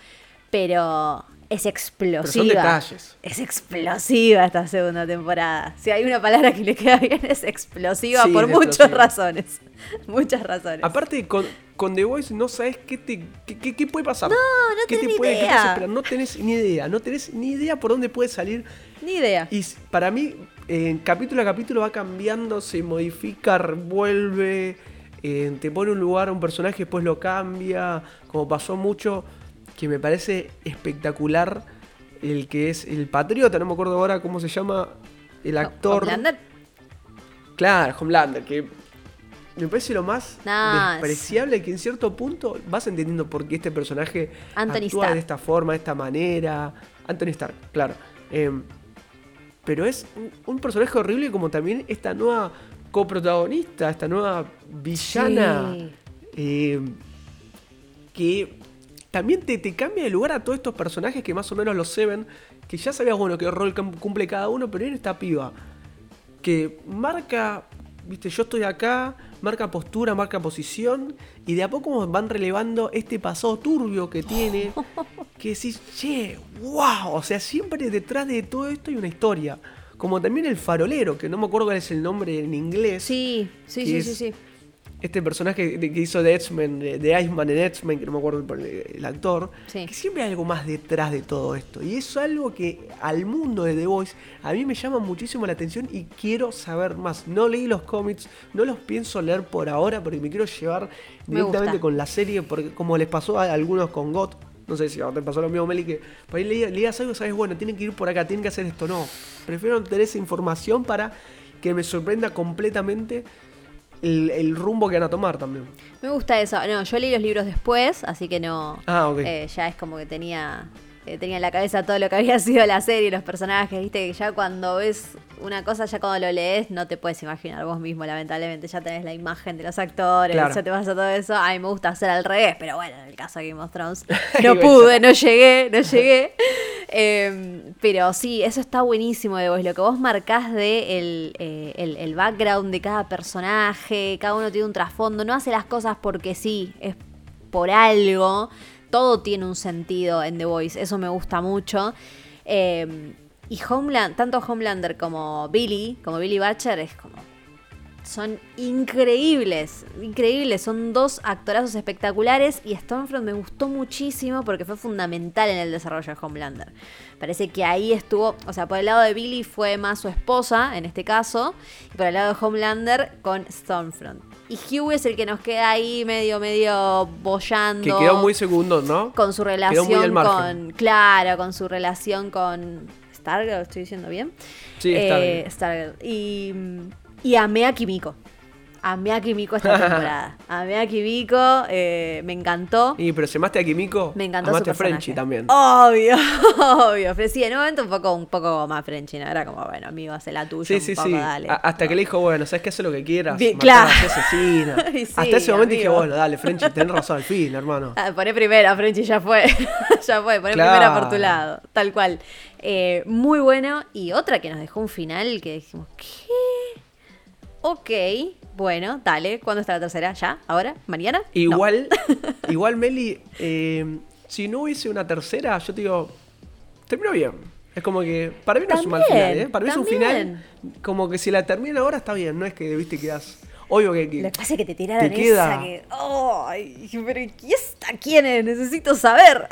Pero es explosiva. Es explosiva esta segunda temporada. Si hay una palabra que le queda bien, es explosiva por muchas razones. Muchas razones. Aparte, con, con The Voice no sabes qué, te, qué, puede pasar. No, no ¿Qué tenés te puede, idea. no tenés ni idea. No tenés ni idea por dónde puede salir. Ni idea. Y para mí, capítulo a capítulo va cambiando, se modifica, vuelve. Eh, te pone un lugar a un personaje, después lo cambia. Como pasó mucho que me parece espectacular el que es el patriota, no me acuerdo ahora cómo se llama el actor. ¿Homelander? Claro, Homelander, que me parece lo más despreciable que en cierto punto vas entendiendo por qué este personaje actúa de esta forma, de esta manera. Anthony Stark, claro. Em, pero es un, personaje horrible como también esta nueva coprotagonista, esta nueva villana. Em, que también te, te, cambia de lugar a todos estos personajes que más o menos los Seven, que ya sabías, bueno, qué rol cumple cada uno, pero en esta piba, que marca, viste, yo estoy acá, marca postura, marca posición, y de a poco van relevando este pasado turbio que tiene, que decís, che, wow, o sea, siempre detrás de todo esto hay una historia. Como también el farolero, que no me acuerdo cuál es el nombre en inglés. Sí, sí, sí, sí, sí este personaje que hizo de X-Men, de Iceman en X-Men, que no me acuerdo el, actor, que siempre hay algo más detrás de todo esto. Y eso es algo que al mundo de The Voice a mí me llama muchísimo la atención y quiero saber más. No leí los cómics, no los pienso leer por ahora porque me quiero llevar directamente con la serie, porque como les pasó a algunos con GOT, no sé si te pasó lo mismo, Meli, que por ahí leías algo, sabes, bueno, tienen que ir por acá, tienen que hacer esto. No, prefiero tener esa información para que me sorprenda completamente el, rumbo que van a tomar también. Me gusta eso. No, yo leí los libros después, así que no. Ah, eh, ya es como que tenía eh, tenía en la cabeza todo lo que había sido la serie, los personajes, viste que ya cuando ves una cosa, ya cuando lo lees, no te puedes imaginar vos mismo, lamentablemente, ya tenés la imagen de los actores, ya te vas a todo eso. A mí me gusta hacer al revés, pero bueno, en el caso de Game of Thrones, no pude, no llegué, no llegué. Em, pero sí, eso está buenísimo de vos, lo que vos marcás de el, eh, el, el background de cada personaje, cada uno tiene un trasfondo, no hace las cosas porque sí, es por algo todo tiene un sentido en The Voice, eso me gusta mucho. Eh, y Homeland, tanto Homelander como Billy, como Billy Butcher, es como son increíbles, increíbles. Son dos actorazos espectaculares y Stormfront me gustó muchísimo porque fue fundamental en el desarrollo de Homelander. Parece que ahí estuvo, o sea, por el lado de Billy fue más su esposa, en este caso, y por el lado de Homelander con Stormfront. Y Hugh es el que nos queda ahí medio, medio bollando. Que quedó muy segundo, ¿no? Con su relación con. Claro, con su relación con. Stargirl, ¿lo estoy diciendo bien? Sí, eh, Stargirl. Y y amé a Kimiko. Amé a Kimiko esta temporada. Amé a Kimiko, eh, me encantó. Y pero se amaste a Kimiko, me encantó amaste a Frenchy también. Obvio, obvio. Sí, en un momento un poco, un poco más Frenchy, ¿no? Era como, bueno, amigo, hace la tuya. Sí, sí, sí. Dale. hasta que le dijo, bueno, ¿sabes qué? Haz lo que quieras. Bien, claro. sí, hasta ese momento dije, bueno, dale, Frenchy, tenés razón al fin, hermano. Ah, poné primera, Frenchy, ya fue. ya fue, poné primera por tu lado. Tal cual. Eh, muy bueno. Y otra que nos dejó un final que dijimos, ¿qué? Ok, bueno, dale. ¿Cuándo está la tercera? ¿Ya? ¿Ahora? ¿Mañana? Igual, igual Meli, eh, si no hubiese una tercera, yo te digo, terminó bien. Es como que, para mí no es un mal final, ¿eh? Para mí es un final, como que si la termina ahora está bien, no es que, viste, quedas Obvio que, Lo que pasa es que te tiraron te queda... esa que. ¡Ay! pero ¿quién está? ¿Quién es? Necesito saber.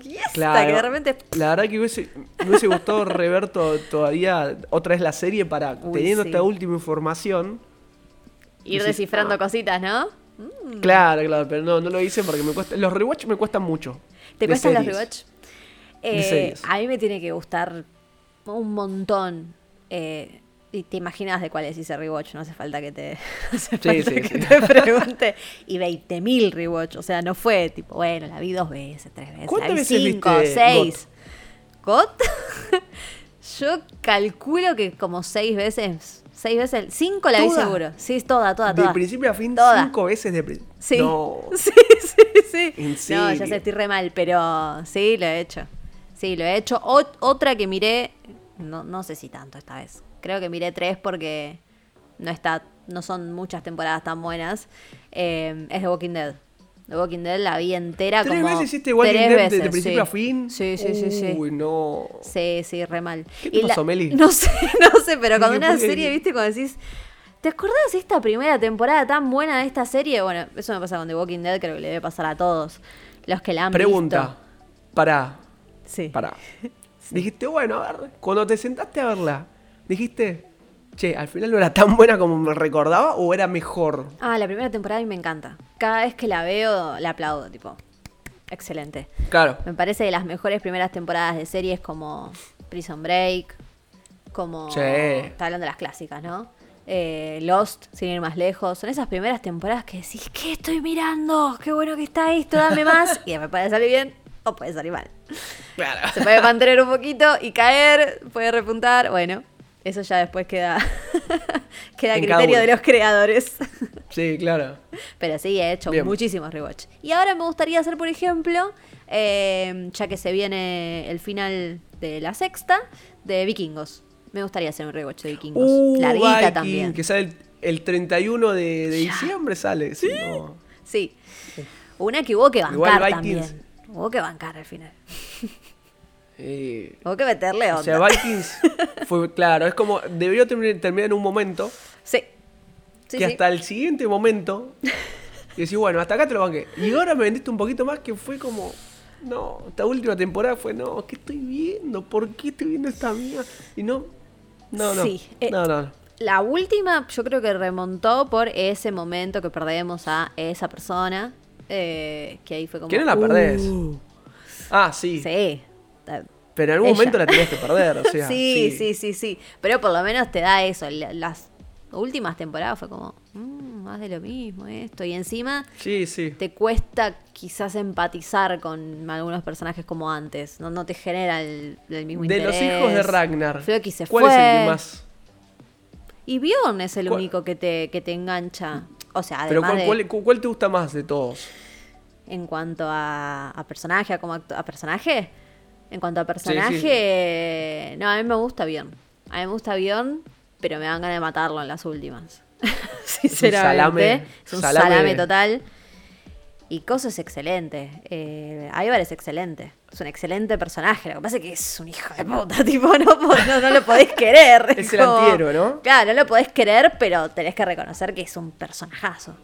¿Quién está? Claro, que de repente. La verdad que hubiese, me hubiese gustado rever todavía otra vez la serie para, teniendo esta última información. Ir descifrando ah". cositas, ¿no? Mm. Claro, claro, pero no, no lo hice porque me cuesta. Los rewatch me cuestan mucho. ¿Te cuestan los rewatch? Eh, a mí me tiene que gustar un montón. Eh, y te imaginas de cuál es ese rewatch, no hace falta que te, hace falta que te pregunte. Y 20.000 rewatch, o sea, no fue tipo, bueno, la vi dos veces, tres veces, ¿Cuántas la vi cinco, seis. ¿Got? Yo calculo que como seis veces, seis veces, cinco la vi seguro. Sí, es toda, toda, toda. De principio a fin, cinco veces de principio. Sí. No. Sí, sí, sí. no, ya sé, estoy re mal, pero sí, lo he hecho. Sí, lo he hecho. otra que miré, no, no sé si tanto esta vez Creo que miré tres porque no está, no son muchas temporadas tan buenas. Eh, es The Walking Dead. The Walking Dead la vi entera ¿Tres como veces hiciste Walking Dead veces, desde principio a fin? Sí, sí, sí, sí. Uy, no. Sí, sí, re mal. ¿Qué te pasó, Meli? No sé, no sé, pero cuando una serie, viste, cuando decís... ¿Te acordás de esta primera temporada tan buena de esta serie? Bueno, eso me pasa con The Walking Dead, creo que le debe pasar a todos los que la han Pregunta. visto. Pregunta. Pará. Sí. Pará. Dijiste, bueno, a ver, cuando te sentaste a verla, dijiste, che, al final no era tan buena como me recordaba o era mejor. Ah, la primera temporada a mí me encanta. Cada vez que la veo, la aplaudo, tipo. Excelente. Claro. Me parece de las mejores primeras temporadas de series como Prison Break, como... Sí. Está hablando de las clásicas, ¿no? Eh, Lost, sin ir más lejos. Son esas primeras temporadas que decís, ¿qué estoy mirando? Qué bueno que está esto, dame más. y me puede salir bien o puede salir mal. Claro. Se puede mantener un poquito y caer, puede repuntar. Bueno, eso ya después queda, queda a criterio de los creadores. Sí, claro. Pero sí, he hecho muchísimos rewatch. Y ahora me gustaría hacer, por ejemplo, eh, ya que se viene el final de la sexta, de Vikingos. Me gustaría hacer un rewatch de Vikingos. Uh, Larguita también. Que sale el, 31 de, diciembre, sale. Sí. sí. Una que hubo que bancar también. Hubo que bancar al final. Eh, Tengo que meterle onda. O sea, Vikings fue, claro, es como, debió terminar en un momento. Sí. que hasta el siguiente momento, y decís, bueno, hasta acá te lo banqué. Y ahora me vendiste un poquito más que fue como, no, esta última temporada fue, no, ¿qué estoy viendo? ¿Por qué estoy viendo esta mía? Y no, no, no. Sí, eh, no, no. La última yo creo que remontó por ese momento que perdemos a esa persona. Eh, que ahí fue como... ¿Quién la perdés? Uh". Ah, sí. Sí. Pero en algún momento la tenías que perder, o sea. sí, sí, sí, sí, Pero por lo menos te da eso. Las últimas temporadas fue como, mm, más de lo mismo esto. Y encima sí, sí. te cuesta quizás empatizar con algunos personajes como antes. No, no te genera el, mismo interés. De los hijos de Ragnar. se ¿Cuál es el que más? Y Bjorn es el único que te, que te engancha. O sea, además Pero ¿cuál, cuál, te gusta más de todos? En cuanto a, a personaje, a, como a personaje, en cuanto a personaje, no, a mí me gusta bien. A mí me gusta bien, pero me dan ganas de matarlo en las últimas. Sinceramente. Es un salame, total. Y Coso es excelente. Eh, Ivar es excelente. Es un excelente personaje. Lo que pasa es que es un hijo de puta. Tipo, no, no, lo podés querer. es el antihéroe, ¿no? Claro, no lo podés querer, pero tenés que reconocer que es un personajazo.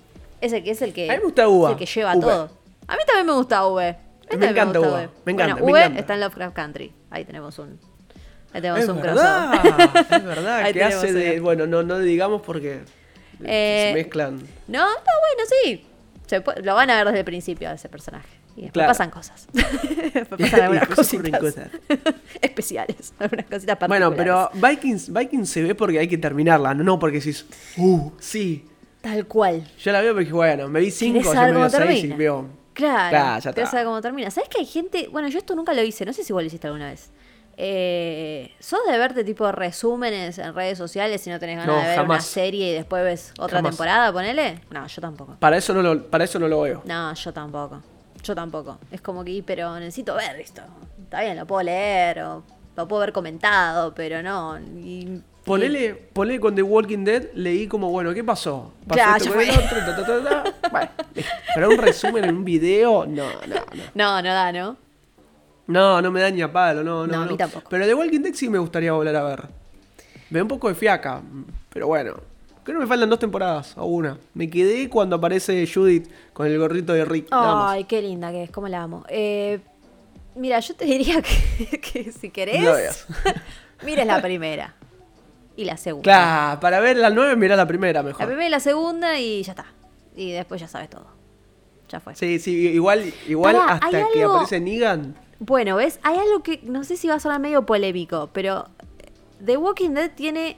Ese que es el que, a mí me gusta Uva. el que lleva todo. A mí también me gusta V. Me encanta Uva. Me encanta, bueno, V está en Lovecraft Country. Ahí tenemos un. Ahí tenemos es un verdad, Es verdad, que hace de. Bueno, no, no digamos porque. Eh, se mezclan. No, está bueno, sí lo van a ver desde el principio a ese personaje. Y después pasan cosas. pasan algunas cositas especiales. Algunas cositas Bueno, pero Vikings, Vikings se ve porque hay que terminarla, no, porque si uh, sí. Tal cual. Yo la veo porque, bueno, me vi cinco, yo me vi seis y veo. Claro, claro ya está. cómo termina. ¿Sabes que hay gente? Bueno, yo esto nunca lo hice, no sé si igual lo hiciste alguna vez. Eh, ¿Sos de verte tipo resúmenes en redes sociales si no tenés ganas de ver una serie y después ves otra temporada, ponele? No, yo tampoco. Para eso no lo, para eso no lo veo. No, yo tampoco. Yo tampoco. Es como que, pero necesito ver esto. Está bien, lo puedo leer o lo puedo ver comentado, pero no. Y, ponele, ponele con The Walking Dead, leí como, bueno, ¿qué pasó? ¿Pasó ya, esto fue. bueno, pero un resumen en un video, no, no, no. No, no da, ¿no? No, no me da ni a palo, no, no. No, a mí tampoco. Pero The Walking Dead sí me gustaría volver a ver. Me da un poco de fiaca, pero bueno. Creo que me faltan dos temporadas o una. Me quedé cuando aparece Judith con el gorrito de Rick. Ay, qué linda que es, cómo la amo. Eh, mira, yo te diría que, si querés, no mires la primera y la segunda. Claro, para ver la nueve, mira la primera mejor. La primera y la segunda y ya está. Y después ya sabes todo. Ya fue. Sí, sí, igual, igual hasta que aparece Negan bueno, ¿ves? Hay algo que no sé si va a sonar medio polémico, pero The Walking Dead tiene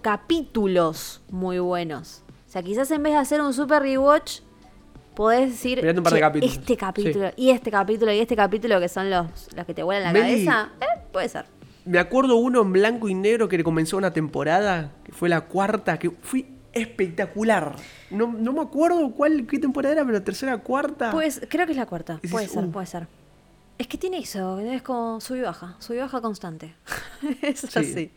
capítulos muy buenos. O sea, quizás en vez de hacer un super rewatch, podés decir un par de capítulos. este capítulo y este capítulo y este capítulo que son los, los que te vuelan la cabeza. Eh, puede ser. Me acuerdo uno en blanco y negro que comenzó una temporada, que fue la cuarta, que fue espectacular. No, no me acuerdo cuál qué temporada era, pero tercera, cuarta. Pues creo que es la cuarta. puede ser, uh". puede ser. Es que tiene eso, es como sub y baja, sub y baja constante. es así.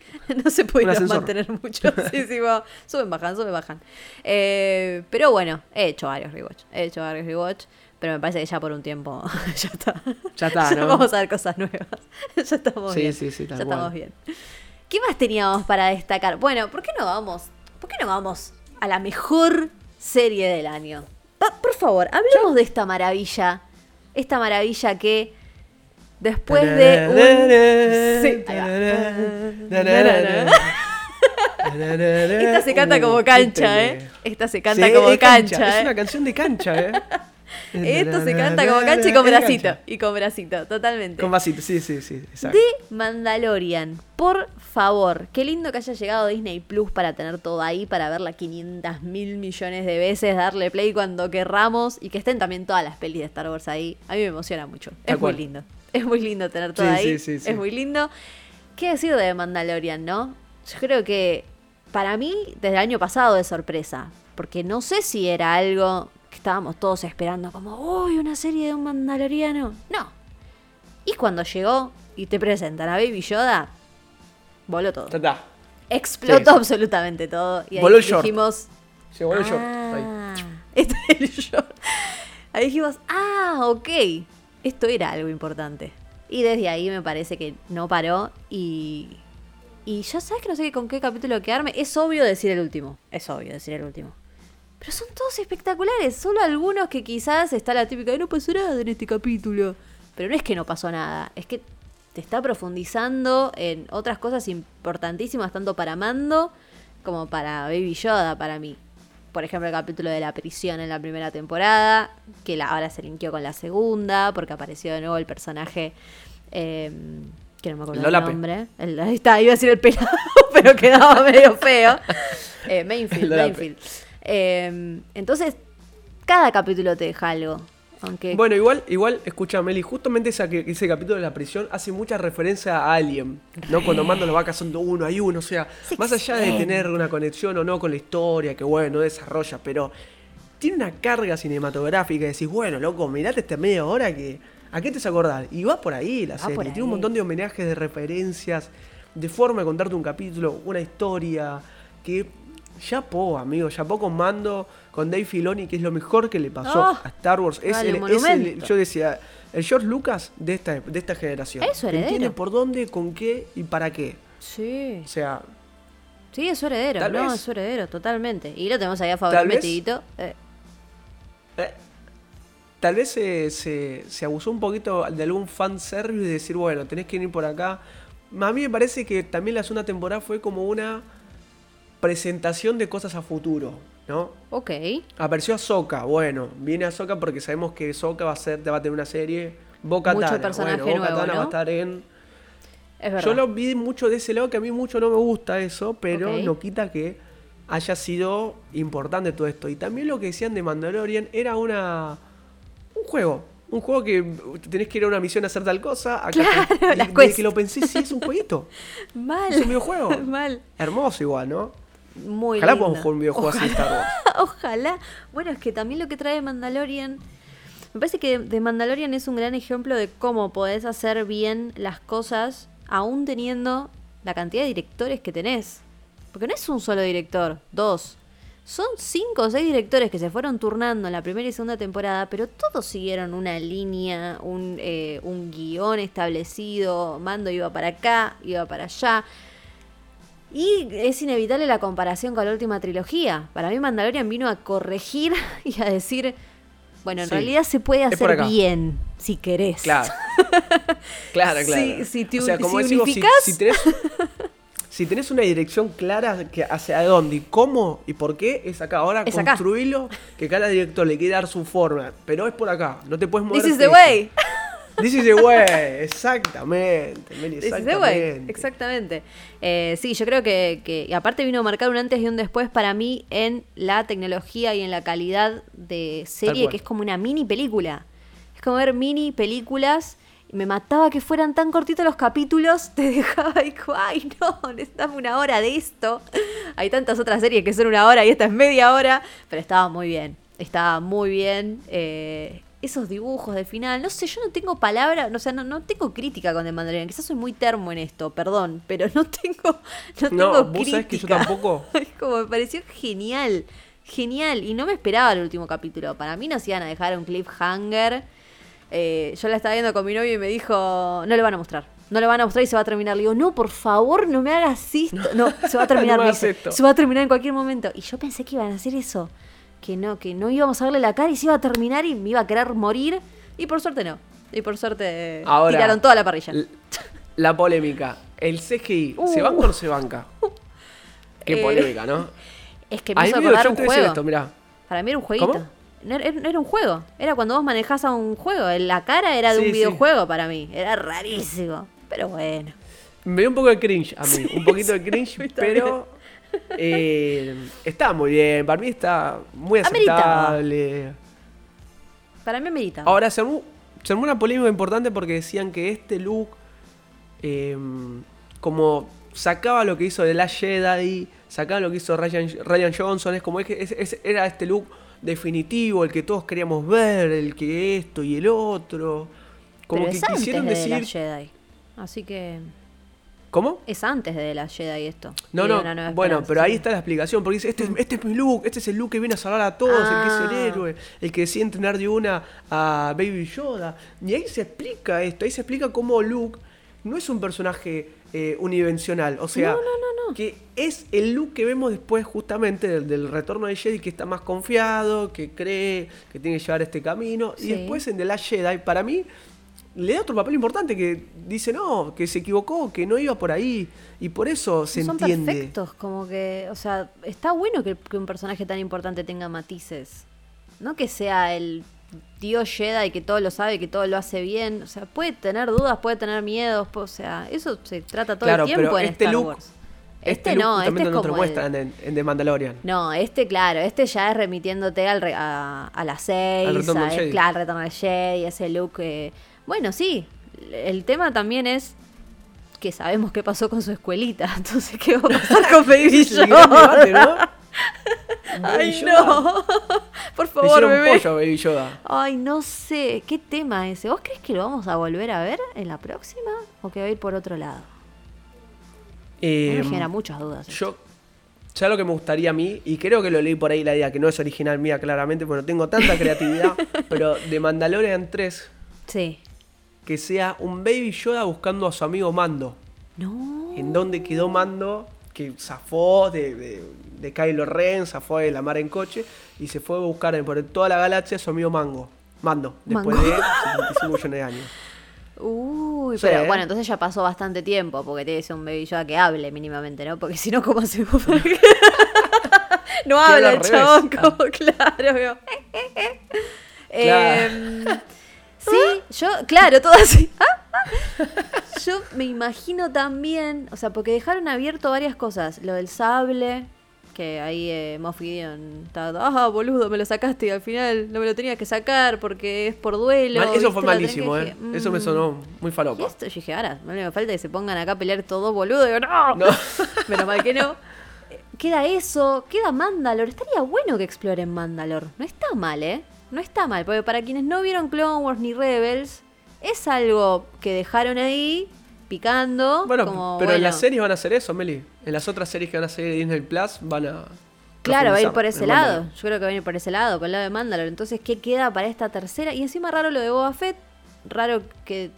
No se puede mantener mucho. sí, sí, va. Suben, bajan, suben, bajan. Eh, pero bueno, he hecho varios rewatch. He hecho varios rewatch. Pero me parece que ya por un tiempo ya está. Ya está, ¿no? Vamos a ver cosas nuevas. ya estamos sí, bien. Sí, sí, Ya estamos bien. ¿Qué más teníamos para destacar? Bueno, ¿por qué no vamos? ¿Por qué no vamos a la mejor serie del año? por favor, hablemos de esta maravilla. Esta maravilla que Después de un... Sí, Esta se canta como cancha, ¿eh? Esta se canta como cancha, Es ¿eh? una canción de cancha, ¿eh? Esto se canta como cancha y con bracito. Y con bracito, totalmente. Con vasito, sí, sí, sí. Exacto. De Mandalorian, por favor. Qué lindo que haya llegado Disney Plus para tener todo ahí, para verla 500 mil millones de veces, darle play cuando querramos y que estén también todas las pelis de Star Wars ahí. A mí me emociona mucho. Es muy lindo. Es muy lindo tener todo ahí. es muy lindo. ¿Qué decir de Mandalorian, no? Yo creo que para mí, desde el año pasado, de sorpresa. Porque no sé si era algo que estábamos todos esperando, como, uy, una serie de un Mandaloriano. No. Y cuando llegó y te presentan a Baby Yoda, voló todo. Explotó absolutamente todo. Y ahí dijimos. Se voló el short. Ahí. Ah, este es el short. Ahí dijimos, ah, ok esto era algo importante. Y desde ahí me parece que no paró y... Y ya sabes que no sé con qué capítulo quedarme. Es obvio decir el último. Es obvio decir el último. Pero son todos espectaculares. Solo algunos que quizás está la típica de no pasó nada en este capítulo. Pero no es que no pasó nada. Es que te está profundizando en otras cosas importantísimas, tanto para Mando como para Baby Yoda, para mí por ejemplo, el capítulo de la prisión en la primera temporada, que la, ahora se linkeó con la segunda, porque apareció de nuevo el personaje, em, que no me acuerdo el, nombre. ahí está, iba a decir el pelado, pero quedaba medio feo. Eh, Mainfield, Mainfield. Em, entonces, cada capítulo te deja algo. Bueno, igual, igual, escucha, Meli, justamente ese capítulo de la prisión hace mucha referencia a Alien, ¿no? Cuando Mando lo va cazando uno hay uno, o sea, más allá de tener una conexión o no con la historia, que bueno, desarrolla, pero tiene una carga cinematográfica y decís, bueno, loco, mirate esta media hora que. ¿A qué te vas a acordar? Y va por ahí la serie. Tiene un montón de homenajes, de referencias, de forma de contarte un capítulo, una historia, que Ya po, amigo, ya po con Mando, con Dave Filoni, que es lo mejor que le pasó Oh, a Star Wars. Es, vale, el, es yo decía, el George Lucas de esta, de esta generación. Es su heredero. Entiende por dónde, con qué y para qué. Sí. O sea, Sí, es su heredero, Tal no, vez- es su heredero, totalmente. Y lo tenemos ahí a favor metidito. Eh, eh, tal vez se, se, se abusó un poquito de algún fanservice de decir, bueno, tenés que ir por acá. A mí me parece que también la segunda temporada fue como una presentación de cosas a futuro, ¿no? ok. Apareció Ahsoka, bueno, viene Ahsoka porque sabemos que Ahsoka va a ser, va a tener una serie. Boca personaje bueno, nuevo, Bo-Katan va a estar en. Es verdad. Yo lo vi mucho de ese lado que a mí mucho no me gusta eso, pero no quita que haya sido importante todo esto. Y también lo que decían de Mandalorian era una un juego. Un juego que tenés que ir a una misión a hacer tal cosa. Acá Claro, te- las quests. que lo pensé, sí, es un jueguito. Mal. Es un videojuego. Mal. Hermoso igual, ¿no? Muy Ojalá lindo. podamos jugar un videojuego así Star Wars. Ojalá. Bueno, es que también lo que trae Mandalorian. Me parece que de Mandalorian es un gran ejemplo de cómo podés hacer bien las cosas aún teniendo la cantidad de directores que tenés. Porque no es un solo director, dos. Son cinco o seis directores que se fueron turnando en la primera y segunda temporada, pero todos siguieron una línea, un, eh, un guion establecido. Mando iba para acá, iba para allá. Y es inevitable la comparación con la última trilogía. Para mí Mandalorian vino a corregir y a decir, bueno, en Sí. realidad se puede hacer bien, si querés. Claro. Claro, claro. Si- si te- o sea, como si decimos, si, unificás- si tenés, si tenés una dirección clara que hacia dónde y cómo y por qué, es acá. Ahora Es acá. construirlo, que cada director le quiere dar su forma. Pero es por acá. No te puedes mover. This is the way. This is the way. Exactamente. Meli, This is the way. Exactamente. Exactamente. Eh, sí, yo creo que, que- y aparte vino a marcar un antes y un después para mí en la tecnología y en la calidad de serie, que es como una mini película. Es como ver mini películas. Me mataba que fueran tan cortitos los capítulos, te dejaba ahí, ay no, necesitamos una hora de esto. Hay tantas otras series que son una hora y esta es media hora, pero estaba muy bien, estaba muy bien. eh, esos dibujos de final, no sé, yo no tengo palabra, no, o sea, no, no tengo crítica con The Mandalorian, quizás soy muy termo en esto, perdón, pero no tengo, no No, tengo vos crítica. sabés que yo tampoco. Es como me pareció genial, genial, y no me esperaba el último capítulo, para mí nos iban a dejar un cliffhanger, eh, yo la estaba viendo con mi novio y me dijo, no le van a mostrar. No le van a mostrar y se va a terminar. Le digo, no, por favor, no me hagas esto. No, se va a terminar. No me me hagas dice. esto. Se va a terminar en cualquier momento. Y yo pensé que iban a hacer eso. Que no, que no íbamos a verle la cara y se iba a terminar y me iba a querer morir. Y por suerte no. Y por suerte Ahora, tiraron toda la parrilla. La polémica. El CGI, ¿se Uh. banca o no se banca? Qué Eh, polémica, ¿no? Es que me hizo acordar un juego. esto, mirá. Para mí era un jueguito. ¿Cómo? No, Era, un juego. Era cuando vos manejás a un juego. La cara era de Sí, un sí. videojuego para mí. Era rarísimo. Pero bueno. Me dio un poco de cringe a mí, un poquito de cringe, pero eh, está muy bien, para mí está muy aceptable. Para mí merita. Ahora se armó, se armó una polémica importante porque decían que este look, eh, como sacaba lo que hizo The Last Jedi, sacaba lo que hizo Ryan, Ryan Johnson, es como es, era este look definitivo, el que todos queríamos ver, el que esto y el otro. Como Pero que es antes quisieron de decir. Jedi. Así que ¿Cómo? es antes de Last Jedi esto. No, no, bueno, pero ahí está la explicación, porque dice, este, es- este es mi look, este es el look que viene a salvar a todos, el que es Ah. el héroe, el que decide entrenar de una a Baby Yoda. Y ahí se explica esto, ahí se explica cómo Luke no es un personaje eh, unidimensional, o sea, No, no, no, no. que es el Luke que vemos después justamente del, del retorno de Jedi, que está más confiado, que cree que tiene que llevar este camino, Sí. y después en The Last Jedi, para mí, le da otro papel importante que dice no, que se equivocó, que no iba por ahí, y por eso se Son entiende. perfectos, como que, o sea, está bueno que, que un personaje tan importante tenga matices. No que sea el dios Jedi que todo lo sabe, que todo lo hace bien. O sea, puede tener dudas, puede tener miedos, o sea, eso se trata todo Claro, el tiempo pero en este Star look- Wars. Este, Este, no, este es no como el- en, en The Mandalorian. No, este, claro, este ya es remitiéndote al re- a, a las Al 6, retorno del a, Jedi. claro, al Jedi, ese look. eh, bueno, sí, el tema también es que sabemos qué pasó con su escuelita, entonces qué va a pasar con Baby Yoda? ¿no? Ay, Yoda. no. Por favor, bebé. pollo Baby Yoda. Ay, no sé, ¿qué tema ese? ¿Vos crees que lo vamos a volver a ver en la próxima o que va a ir por otro lado? Eh, me genera muchas dudas. yo, Ya lo que me gustaría a mí, y creo que lo leí por ahí la idea, que no es original mía claramente, porque no tengo tanta creatividad, pero de Mandalorian 3. Sí. Que sea un Baby Yoda buscando a su amigo Mando. No. En dónde quedó Mando, que zafó de, de, Kylo Ren, zafó de la mar en coche, y se fue a buscar por toda la galaxia a su amigo Mango. Mando, después de 75 millones de años. Uy, pero bueno, entonces ya pasó bastante tiempo, porque tiene que ser un Baby Yoda que hable mínimamente, ¿no? Porque si no, ¿cómo se No habla el chabón, como, claro, em, sí, yo, claro, todo así. yo me imagino también, o sea, porque dejaron abierto varias cosas. Lo del sable, que ahí eh, Moff Gideon estaba, ah, boludo, me lo sacaste y al final no me lo tenías que sacar porque es por duelo. eso fue malísimo, ¿eh? eso me sonó mm, muy falopa. Y esto yo dije, ahora, no me falta que se pongan acá a pelear todos boludo. Digo, no, no. menos mal que no. Queda eso, queda Mandalor. Estaría bueno que exploren Mandalor. No está mal, ¿eh? No está mal, porque para quienes no vieron Clone Wars ni Rebels, es algo que dejaron ahí picando. Bueno, pero en las series van a hacer eso, Meli. En las otras series que van a salir de Disney Plus van a. Claro, va a ir por ese lado. Yo creo que va a ir por ese lado, por el lado de Mandalore. Entonces, ¿qué queda para esta tercera? Y encima raro lo de Boba Fett. Raro que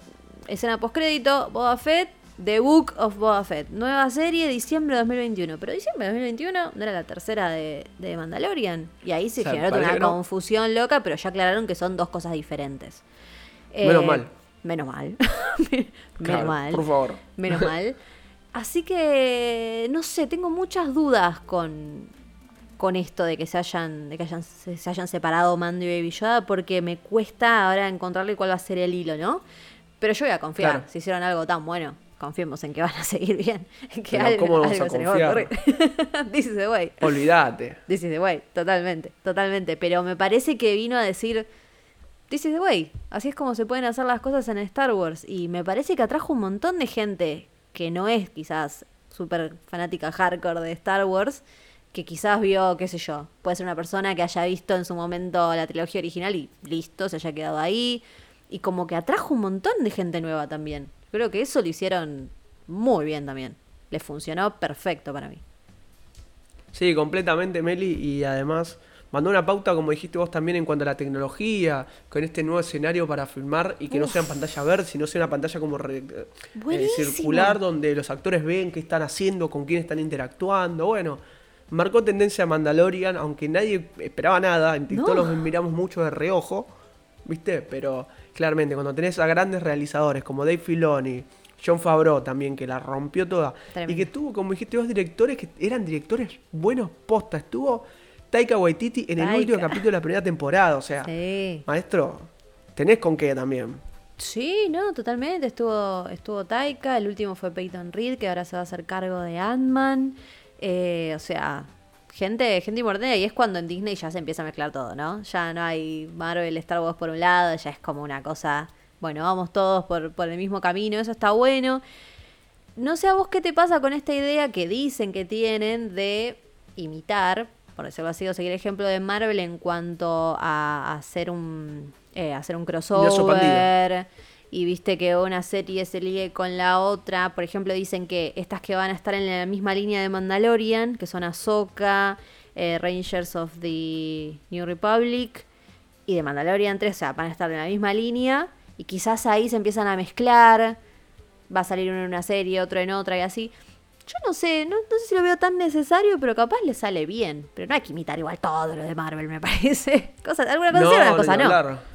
escena postcrédito, Boba Fett, The Book of Boba Fett. Nueva serie, diciembre de 2021. Pero diciembre de 2021 no era la tercera de, de Mandalorian. Y ahí se generó una confusión loca, pero ya aclararon que son dos cosas diferentes. Menos eh, mal. Menos mal. menos mal. Por favor. Menos mal. Así que, no sé, tengo muchas dudas con, con esto de que se hayan, de que hayan, se, hayan separado Mando y Baby Yoda, porque me cuesta ahora encontrarle cuál va a ser el hilo, ¿no? Pero yo voy a confiar. Si hicieron algo tan bueno, confiemos en que van a seguir bien. En que algo, ¿cómo vamos a confiar? This is the way. Olvídate. This is the way, totalmente, totalmente. Pero me parece que vino a decir This is the way. Así es como se pueden hacer las cosas en Star Wars. Y me parece que atrajo un montón de gente que no es quizás súper fanática hardcore de Star Wars, que quizás vio, qué sé yo, puede ser una persona que haya visto en su momento la trilogía original y listo, se haya quedado ahí. Y como que atrajo un montón de gente nueva también. Creo que eso lo hicieron muy bien también. Les funcionó perfecto para mí. Sí, completamente, Meli. Y además mandó una pauta, como dijiste vos también, en cuanto a la tecnología, con este nuevo escenario para filmar y que no sea en pantalla verde, sino sea una pantalla como eh, circular donde los actores ven qué están haciendo, con quién están interactuando. Bueno, marcó tendencia a Mandalorian, aunque nadie esperaba nada, en TikTok los miramos mucho de reojo, ¿viste? Pero claramente, cuando tenés a grandes realizadores como Dave Filoni, John Favreau también, que la rompió toda. Y que tuvo, como dijiste vos, directores que eran directores buenos posta. Estuvo Taika Waititi en el último capítulo de la primera temporada. O sea, maestro, tenés con qué también. Sí, no, totalmente. Estuvo, estuvo Taika, el último fue Peyton Reed, que ahora se va a hacer cargo de Ant-Man. Eh, o sea, gente, gente importante. Y es cuando en Disney ya se empieza a mezclar todo, ¿no? Ya no hay Marvel, Star Wars por un lado, ya es como una cosa. Bueno, vamos todos por, por el mismo camino, eso está bueno. No sé a vos qué te pasa con esta idea que dicen que tienen de imitar, por decirlo así, o seguir el ejemplo de Marvel en cuanto a, hacer un eh, hacer un crossover y viste que una serie se ligue con la otra. Por ejemplo, dicen que estas que van a estar en la misma línea de Mandalorian, que son Ahsoka, eh, Rangers of the New Republic y de Mandalorian 3, o sea, van a estar en la misma línea y quizás ahí se empiezan a mezclar. Va a salir uno en una serie, otro en otra y así. Yo no sé, no, sé si lo veo tan necesario, pero capaz le sale bien. Pero no hay que imitar igual todo lo de Marvel, me parece. Cosa, alguna cosa no, cosa no.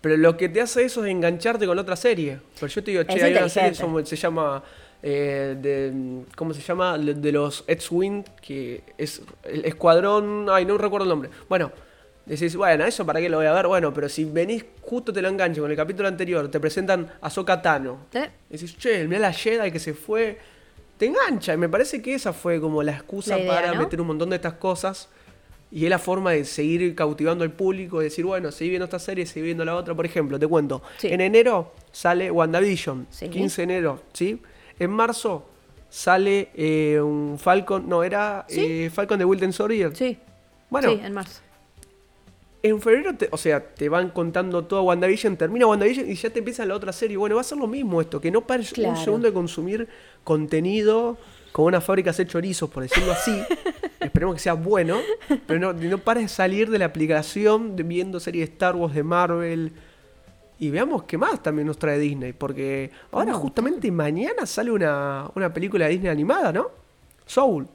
Pero lo que te hace eso es engancharte con otra serie. Pero yo te digo, che, hay una serie que se llama. Eh, de, ¿Cómo se llama? De los X-Wing, que es el escuadrón. Ay, no recuerdo el nombre. Bueno, decís, bueno, ¿eso para qué lo voy a ver? Bueno, pero si venís, justo te lo engancho con el capítulo anterior, te presentan a Sokatano. ¿Eh? Decís, che, mira la Jedi que se fue te engancha. Y me parece que esa fue como la excusa para meter un montón de estas cosas. Y es la forma de seguir cautivando al público, de decir, bueno, seguí viendo esta serie, seguí viendo la otra. Por ejemplo, te cuento, en enero sale WandaVision, 15 de enero, ¿sí? En marzo sale eh, un Falcon, no, era eh, Falcon de Wilton Soldier. Sí. Bueno, sí, en marzo. En febrero, o sea, te van contando toda WandaVision, termina WandaVision y ya te empieza la otra serie. Bueno, va a ser lo mismo esto, que no pares un segundo de consumir contenido como una fábrica de chorizos, por decirlo así. Esperemos que sea bueno, pero no, no pares de salir de la aplicación de viendo series de Star Wars, de Marvel. Y veamos qué más también nos trae Disney, porque ahora justamente mañana sale una, una película de Disney animada, ¿no? Soul.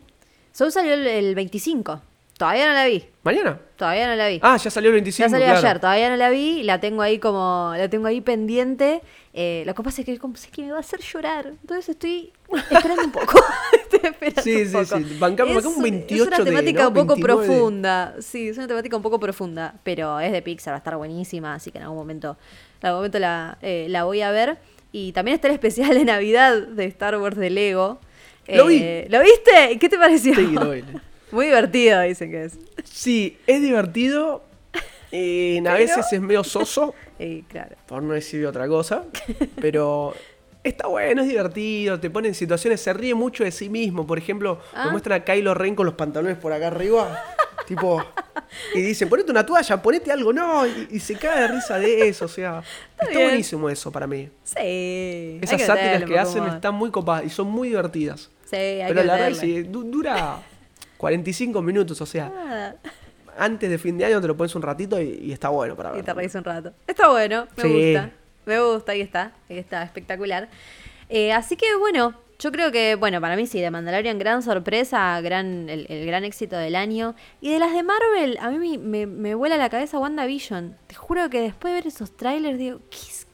Soul salió el, 25. Todavía no la vi. ¿Mañana? Todavía no la vi. Ah, ya salió el 25. Ya salió ayer, todavía no la vi. La tengo ahí como. La tengo ahí pendiente. Eh, lo que pasa es que como sé que me va a hacer llorar. Entonces estoy esperando un poco. estoy esperando sí, un sí, sí. Bancamos es, un 28 Es una temática de, un poco profunda. Sí, es una temática un poco profunda. Pero es de Pixar, va a estar buenísima. Así que en algún momento, en algún momento la, eh, la voy a ver. Y también está el especial de Navidad de Star Wars de Lego. ¿Lo vi? Eh, ¿Lo viste? ¿Qué te pareció? Sí, lo vi. Muy divertido, dicen que es. Sí, es divertido. Eh, a veces es medio soso. claro. Por no decir otra cosa. Pero está bueno, es divertido. Te pone en situaciones, se ríe mucho de sí mismo. Por ejemplo, ah. muestran a Kylo Ren con los pantalones por acá arriba. tipo. Y dice, ponete una toalla, ponete algo, no. Y, se cae de risa de eso. O sea, está, buenísimo eso para mí. Sí. Esas sátiras que hacen están muy copadas y son muy divertidas. Sí, hay Pero la verdad sí, dura 45 minutos, o sea. Antes de fin de año te lo pones un ratito y, está bueno para ver. Y te reís un rato. Está bueno, me gusta. Me gusta, ahí está. Ahí está, espectacular. Eh, así que bueno, yo creo que, bueno, para mí sí, de Mandalorian, gran sorpresa, gran, el, gran éxito del año. Y de las de Marvel, a mí me, me, vuela la cabeza WandaVision. Te juro que después de ver esos trailers, digo, ¿qué, qué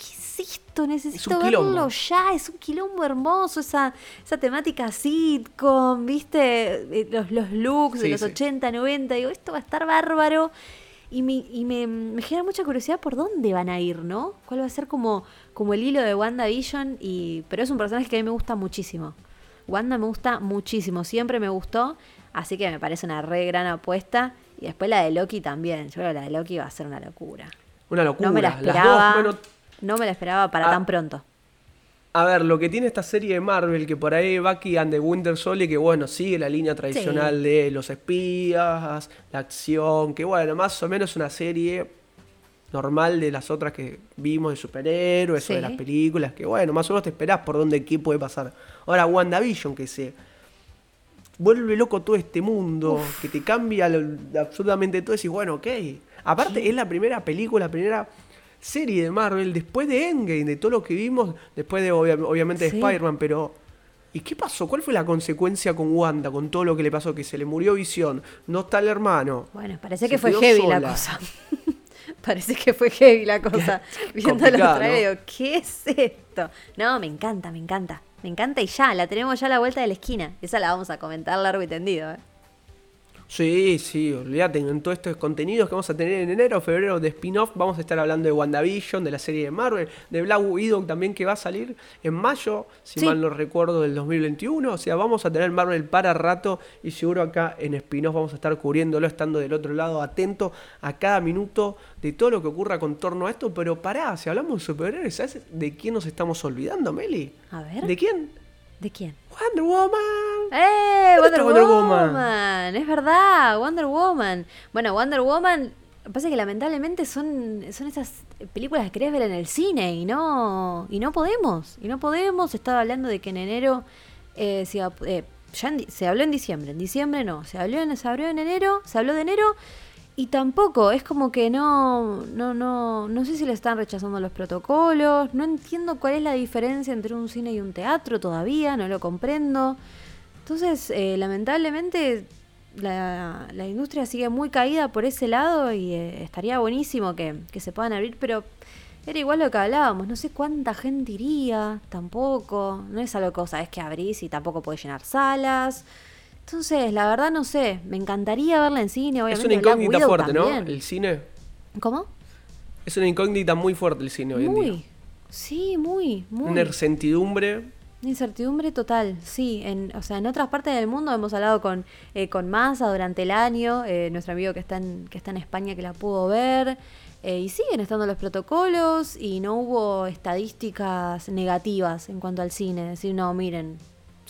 esto, necesito verlo ya, es un quilombo hermoso, esa, esa temática sitcom, viste, eh, los, los looks de los 80, 90, digo, esto va a estar bárbaro. Y, me, y me, me, genera mucha curiosidad por dónde van a ir, ¿no? ¿Cuál va a ser como, como el hilo de WandaVision? Y, pero es un personaje que a mí me gusta muchísimo. Wanda me gusta muchísimo, siempre me gustó, así que me parece una re gran apuesta. Y después la de Loki también, yo creo que la de Loki va a ser una locura. Una locura. No me la esperaba. No me la esperaba para ah. tan pronto. A ver, lo que tiene esta serie de Marvel, que por ahí Bucky and the Winter Soldier, que bueno, sigue la línea tradicional de los espías, la acción, que bueno, más o menos una serie normal de las otras que vimos de superhéroes o de las películas, que bueno, más o menos te esperás por dónde qué puede pasar. Ahora, WandaVision, que se vuelve loco todo este mundo, que te cambia absolutamente todo, y decís, bueno, ok. Aparte, es la primera película, la primera serie de Marvel después de Endgame, de todo lo que vimos, después de obviamente de Spider-Man, pero ¿y qué pasó? ¿Cuál fue la consecuencia con Wanda, con todo lo que le pasó? Que se le murió Visión, no está el hermano. Bueno, parece que fue heavy la cosa. parece que fue heavy la cosa. Viendo la otra digo, ¿qué es esto? No, me encanta, me encanta. Me encanta y ya, la tenemos ya a la vuelta de la esquina. Esa la vamos a comentar largo y tendido. ¿eh? Sí, sí, olvídate, en todos estos contenidos que vamos a tener en enero, febrero de spin-off, vamos a estar hablando de WandaVision, de la serie de Marvel, de Black Widow también que va a salir en mayo, si mal no recuerdo, del 2021. O sea, vamos a tener Marvel para rato y seguro acá en spin-off vamos a estar cubriéndolo, estando del otro lado, atento a cada minuto de todo lo que ocurra con torno a esto. Pero pará, si hablamos de superhéroes, ¿sabes de quién nos estamos olvidando, Meli? A ver. ¿De quién? ¿De quién? Wonder Woman. ¡Eh! Wonder, Woman? Es verdad, Wonder Woman. Bueno, Wonder Woman. Pasa que lamentablemente son, son esas películas que querés ver en el cine y no, y no podemos. Y no podemos. Estaba hablando de que en enero eh, se, eh, ya se habló en diciembre. En diciembre no. Se habló en, se habló en enero. Se habló de enero y tampoco, es como que no, no, no, no sé si le están rechazando los protocolos, no entiendo cuál es la diferencia entre un cine y un teatro todavía, no lo comprendo. Entonces, eh, lamentablemente, la, la, industria sigue muy caída por ese lado y eh, estaría buenísimo que, que se puedan abrir, pero era igual lo que hablábamos, no sé cuánta gente iría, tampoco, no es algo que sabes que abrís y tampoco puedes llenar salas. Entonces, la verdad no sé, me encantaría verla en cine, obviamente. Es una incógnita fuerte, ¿no? El cine. ¿Cómo? Es una incógnita muy fuerte el cine hoy en día. Muy, sí, muy, muy. Una incertidumbre. Una incertidumbre total, sí. En, o sea, en otras partes del mundo hemos hablado con, eh, con Massa durante el año, eh, nuestro amigo que está, en, que está en España que la pudo ver. Eh, y siguen estando los protocolos y no hubo estadísticas negativas en cuanto al cine. Decir, no, miren,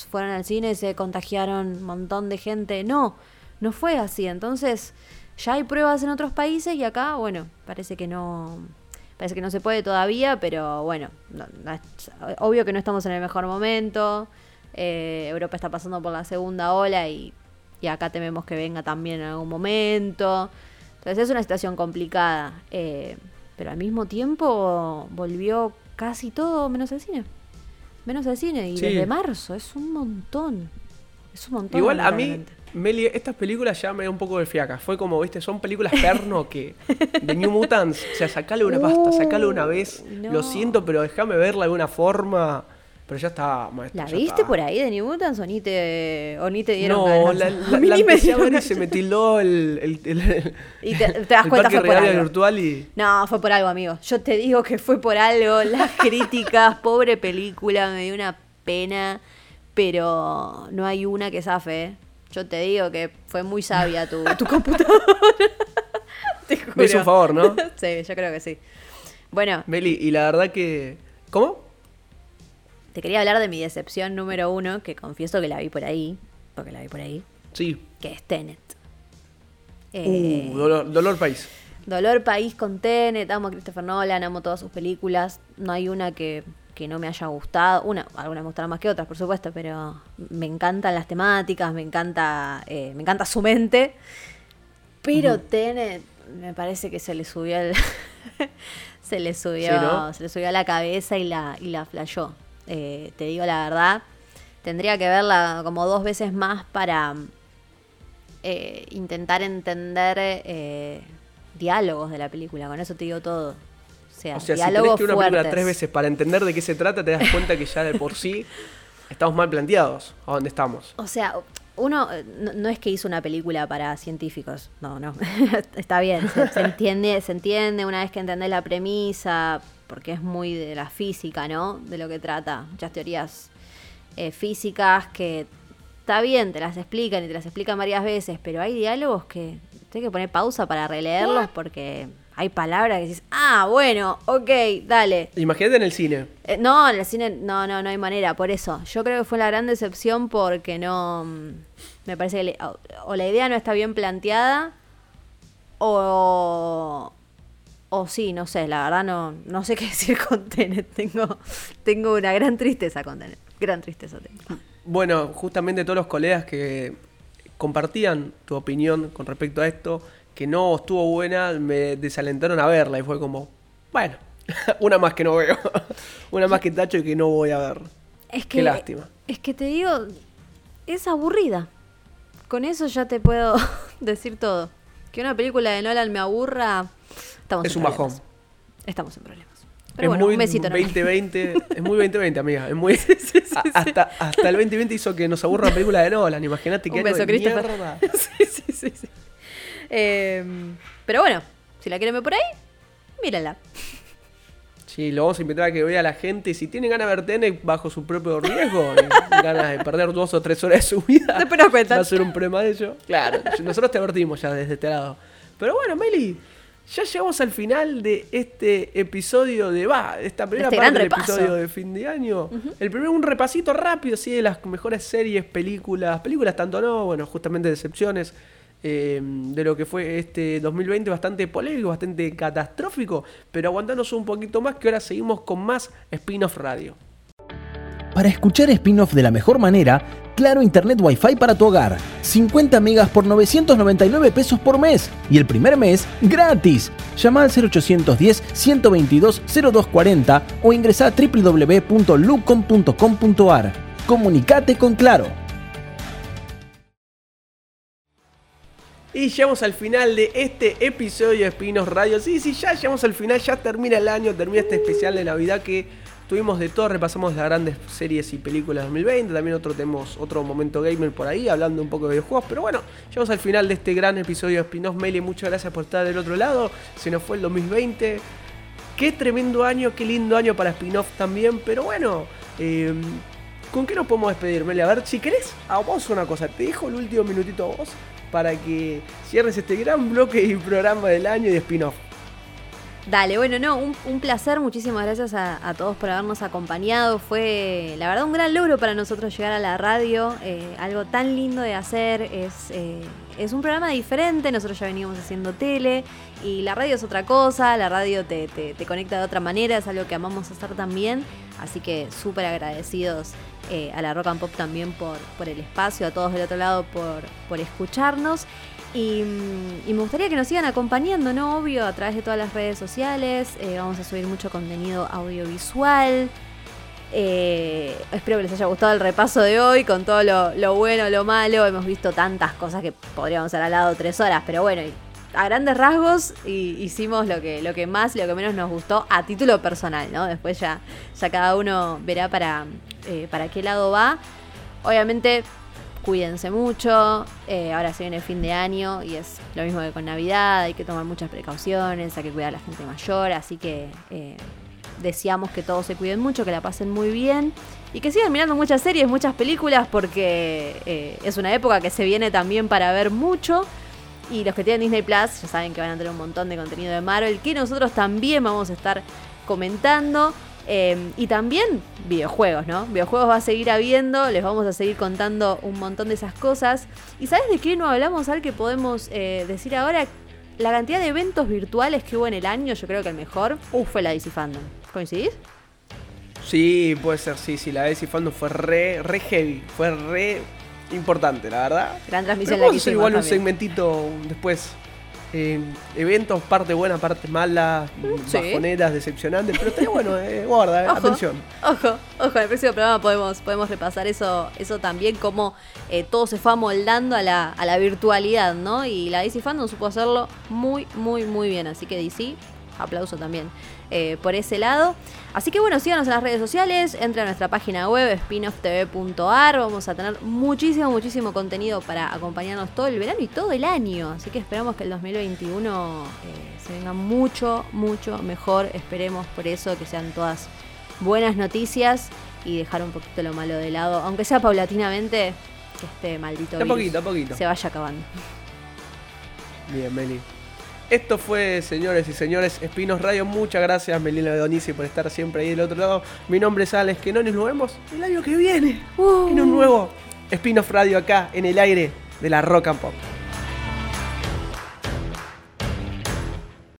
fueron al cine se contagiaron un montón de gente. No, no fue así. Entonces, ya hay pruebas en otros países y acá, bueno, parece que no. Parece que no se puede todavía, pero bueno, obvio que no estamos en el mejor momento. Eh, Europa está pasando por la segunda ola y, y, acá tememos que venga también en algún momento. Entonces es una situación complicada. Eh, pero al mismo tiempo volvió casi todo menos el cine. Menos el cine. Y desde marzo, es un montón. Es un montón. Igual a mí, Meli, estas películas ya me da un poco de fiaca. Fue como, viste, son películas perno que. de New Mutants. O sea, sacale una pasta, sacale una vez. Lo siento, pero déjame verla de alguna forma. Pero ya está, ¿La viste por ahí de New Mutants o ni te, o ni te dieron No, la, la, la empecé a ver y se me tildó el, el, el, y te, te das cuenta fue por algo. virtual y... No, fue por algo, amigo. Yo te digo que fue por algo. Las críticas, pobre película, me dio una pena. Pero no hay una que zafe, ¿eh? Yo te digo que fue muy sabia tu, tu computadora. Me hizo un favor, ¿no? sí, yo creo que sí. Bueno. Meli, y la verdad que... ¿Cómo? Te quería hablar de mi decepción número uno, que confieso que la vi por ahí, porque la vi por ahí. Sí. Que es Tenet. Uh, dolor, País. Dolor País con Tenet, amo a Christopher Nolan, amo todas sus películas. No hay una que, no me haya gustado. Una, algunas me gustaron más que otras, por supuesto, pero me encantan las temáticas, me encanta, eh, me encanta su mente. Pero Tenet me parece que se le subió el se le subió, se le subió a la cabeza y la, y la flayó. Eh, te digo la verdad. Tendría que verla como dos veces más para eh, intentar entender eh, diálogos de la película. Con eso te digo todo. O sea, si tenés que una película tres veces para entender de qué se trata, te das cuenta que ya de por sí estamos mal planteados a dónde estamos. O sea, uno no, es que hizo una película para científicos, no, no, está bien, se, entiende, se entiende una vez que entendés la premisa, porque es muy de la física, ¿no? De lo que trata. Muchas teorías eh, físicas que está bien, te las explican y te las explican varias veces, pero hay diálogos que tengo que poner pausa para releerlos porque hay palabras que dices, ah, bueno, ok, dale. Imagínate en el cine. Eh, no, en el cine no, no, no hay manera, por eso. Yo creo que fue la gran decepción porque no, mm, me parece que o la idea no está bien planteada o, o sí, no sé, la verdad no, no sé qué decir con Tenet. Tengo, tengo una gran tristeza con Tenet. Gran tristeza tengo. Bueno, justamente todos los colegas que compartían tu opinión con respecto a esto, que no estuvo buena, me desalentaron a verla y fue como, bueno, una más que no veo. una más que tacho y que no voy a ver. Es que, Qué lástima. Es que te digo, es aburrida. Con eso ya te puedo decir todo. Que una película de Nolan me aburra es un bajón. Estamos en problemas. Pero es bueno, muy un besito 2020, es muy 2020, amiga. Es muy, hasta, hasta el 2020 hizo que nos aburra la película de Nolan. Imagínate que beso, de mierda. sí, sí, sí. sí. Em, pero bueno, si la quieren ver por ahí, mírenla. Sí, lo vamos a invitar a que vea a la gente. Si tiene ganas de ver Tenet bajo su propio riesgo, ganas de perder dos o tres horas de su vida, Después nos va a ser un problema de ello. Claro, nosotros te advertimos ya desde este lado. Pero bueno, Meli, ya llegamos al final de este episodio de va, esta primera este parte del episodio de fin de año. El primero, un repasito rápido, sí, de las mejores series, películas, películas tanto no, bueno, justamente decepciones. Eh, de lo que fue este 2020 bastante polémico, bastante catastrófico, pero aguantanos un poquito más que ahora seguimos con más spin-off radio. Para escuchar spin-off de la mejor manera, Claro Internet Wi-Fi para tu hogar. 50 megas por 999 pesos por mes. Y el primer mes, gratis. Llama al 0810-122-0240 o ingresa a www.lucom.com.ar. Comunicate con Claro. Y llegamos al final de este episodio de Spinos Radio. Sí, sí, ya llegamos al final, ya termina el año, termina este especial de Navidad que Tuvimos de todo, repasamos las grandes series y películas de 2020. También otro tenemos otro momento gamer por ahí, hablando un poco de videojuegos. Pero bueno, llegamos al final de este gran episodio de Spinoff Meli. Muchas gracias por estar del otro lado. Se nos fue el 2020. Qué tremendo año, qué lindo año para Spinoff también. Pero bueno, em, ¿con qué nos podemos despedir, Meli? A ver, si querés, a vos una cosa. Te dejo el último minutito a vos para que cierres este gran bloque y programa del año de Spinoff. Dale, bueno, no, un, placer, muchísimas gracias a, todos por habernos acompañado. Fue, la verdad, un gran logro para nosotros llegar a la radio, eh, algo tan lindo de hacer, es, eh, es un programa diferente, nosotros ya veníamos haciendo tele y la radio es otra cosa, la radio te, te, conecta de otra manera, es algo que amamos hacer también, así que súper agradecidos eh, a la Rock and Pop también por, por el espacio, a todos del otro lado por, por escucharnos. Mm, y, me gustaría que nos sigan acompañando, ¿no? Obvio, a través de todas las redes sociales. Eh, vamos a subir mucho contenido audiovisual. Eh, espero que les haya gustado el repaso de hoy con todo lo, bueno, lo malo. Hemos visto tantas cosas que podríamos haber hablado tres horas, pero bueno, a grandes rasgos hicimos lo que, lo que más y lo que menos nos gustó a título personal, ¿no? Después ya, ya cada uno verá para, eh, para qué lado va. Obviamente cuídense mucho, eh, ahora se viene el fin de año y es lo mismo que con Navidad, hay que tomar muchas precauciones, hay que cuidar a la gente mayor, así que eh, deseamos que todos se cuiden mucho, que la pasen muy bien y que sigan mirando muchas series, muchas películas, porque eh, es una época que se viene también para ver mucho. Y los que tienen Disney Plus ya saben que van a tener un montón de contenido de Marvel que nosotros también vamos a estar comentando. Em, y también videojuegos, ¿no? Videojuegos va a seguir habiendo, les vamos a seguir contando un montón de esas cosas. ¿Y sabes de qué no hablamos, Al, que podemos eh, decir ahora? La cantidad de eventos virtuales que hubo en el año, yo creo que el mejor uh, fue la DC Fandom. ¿Coincidís? Sí, puede ser, sí, sí, la DC Fandom fue re, re heavy, fue re importante, la verdad. Gran transmisión Pero la que igual un segmentito después eh, eventos, parte buena, parte mala, bajoneras, decepcionantes, pero está bueno, eh, guarda, eh, atención. Ojo, ojo, en el próximo programa podemos, podemos repasar eso, eso también, cómo todo se fue amoldando a la, a la virtualidad, ¿no? Y la DC Fandom supo hacerlo muy, muy, muy bien, así que DC, aplauso también. Eh, por ese lado. Así que bueno, síganos en las redes sociales, entre a nuestra página web spinofftv.ar, vamos a tener muchísimo, muchísimo contenido para acompañarnos todo el verano y todo el año. Así que esperamos que el 2021 eh, se venga mucho, mucho mejor. Esperemos por eso que sean todas buenas noticias y dejar un poquito lo malo de lado, aunque sea paulatinamente, que este maldito virus poquito. se vaya acabando. Bien, Meli. Esto fue, señores y señores, Espinos Radio. Muchas gracias, Melina Donici, por estar siempre ahí del otro lado. Mi nombre es Alex Que no Nos vemos el año que viene uh. en un nuevo Espinos Radio acá en el aire de la Rock and Pop.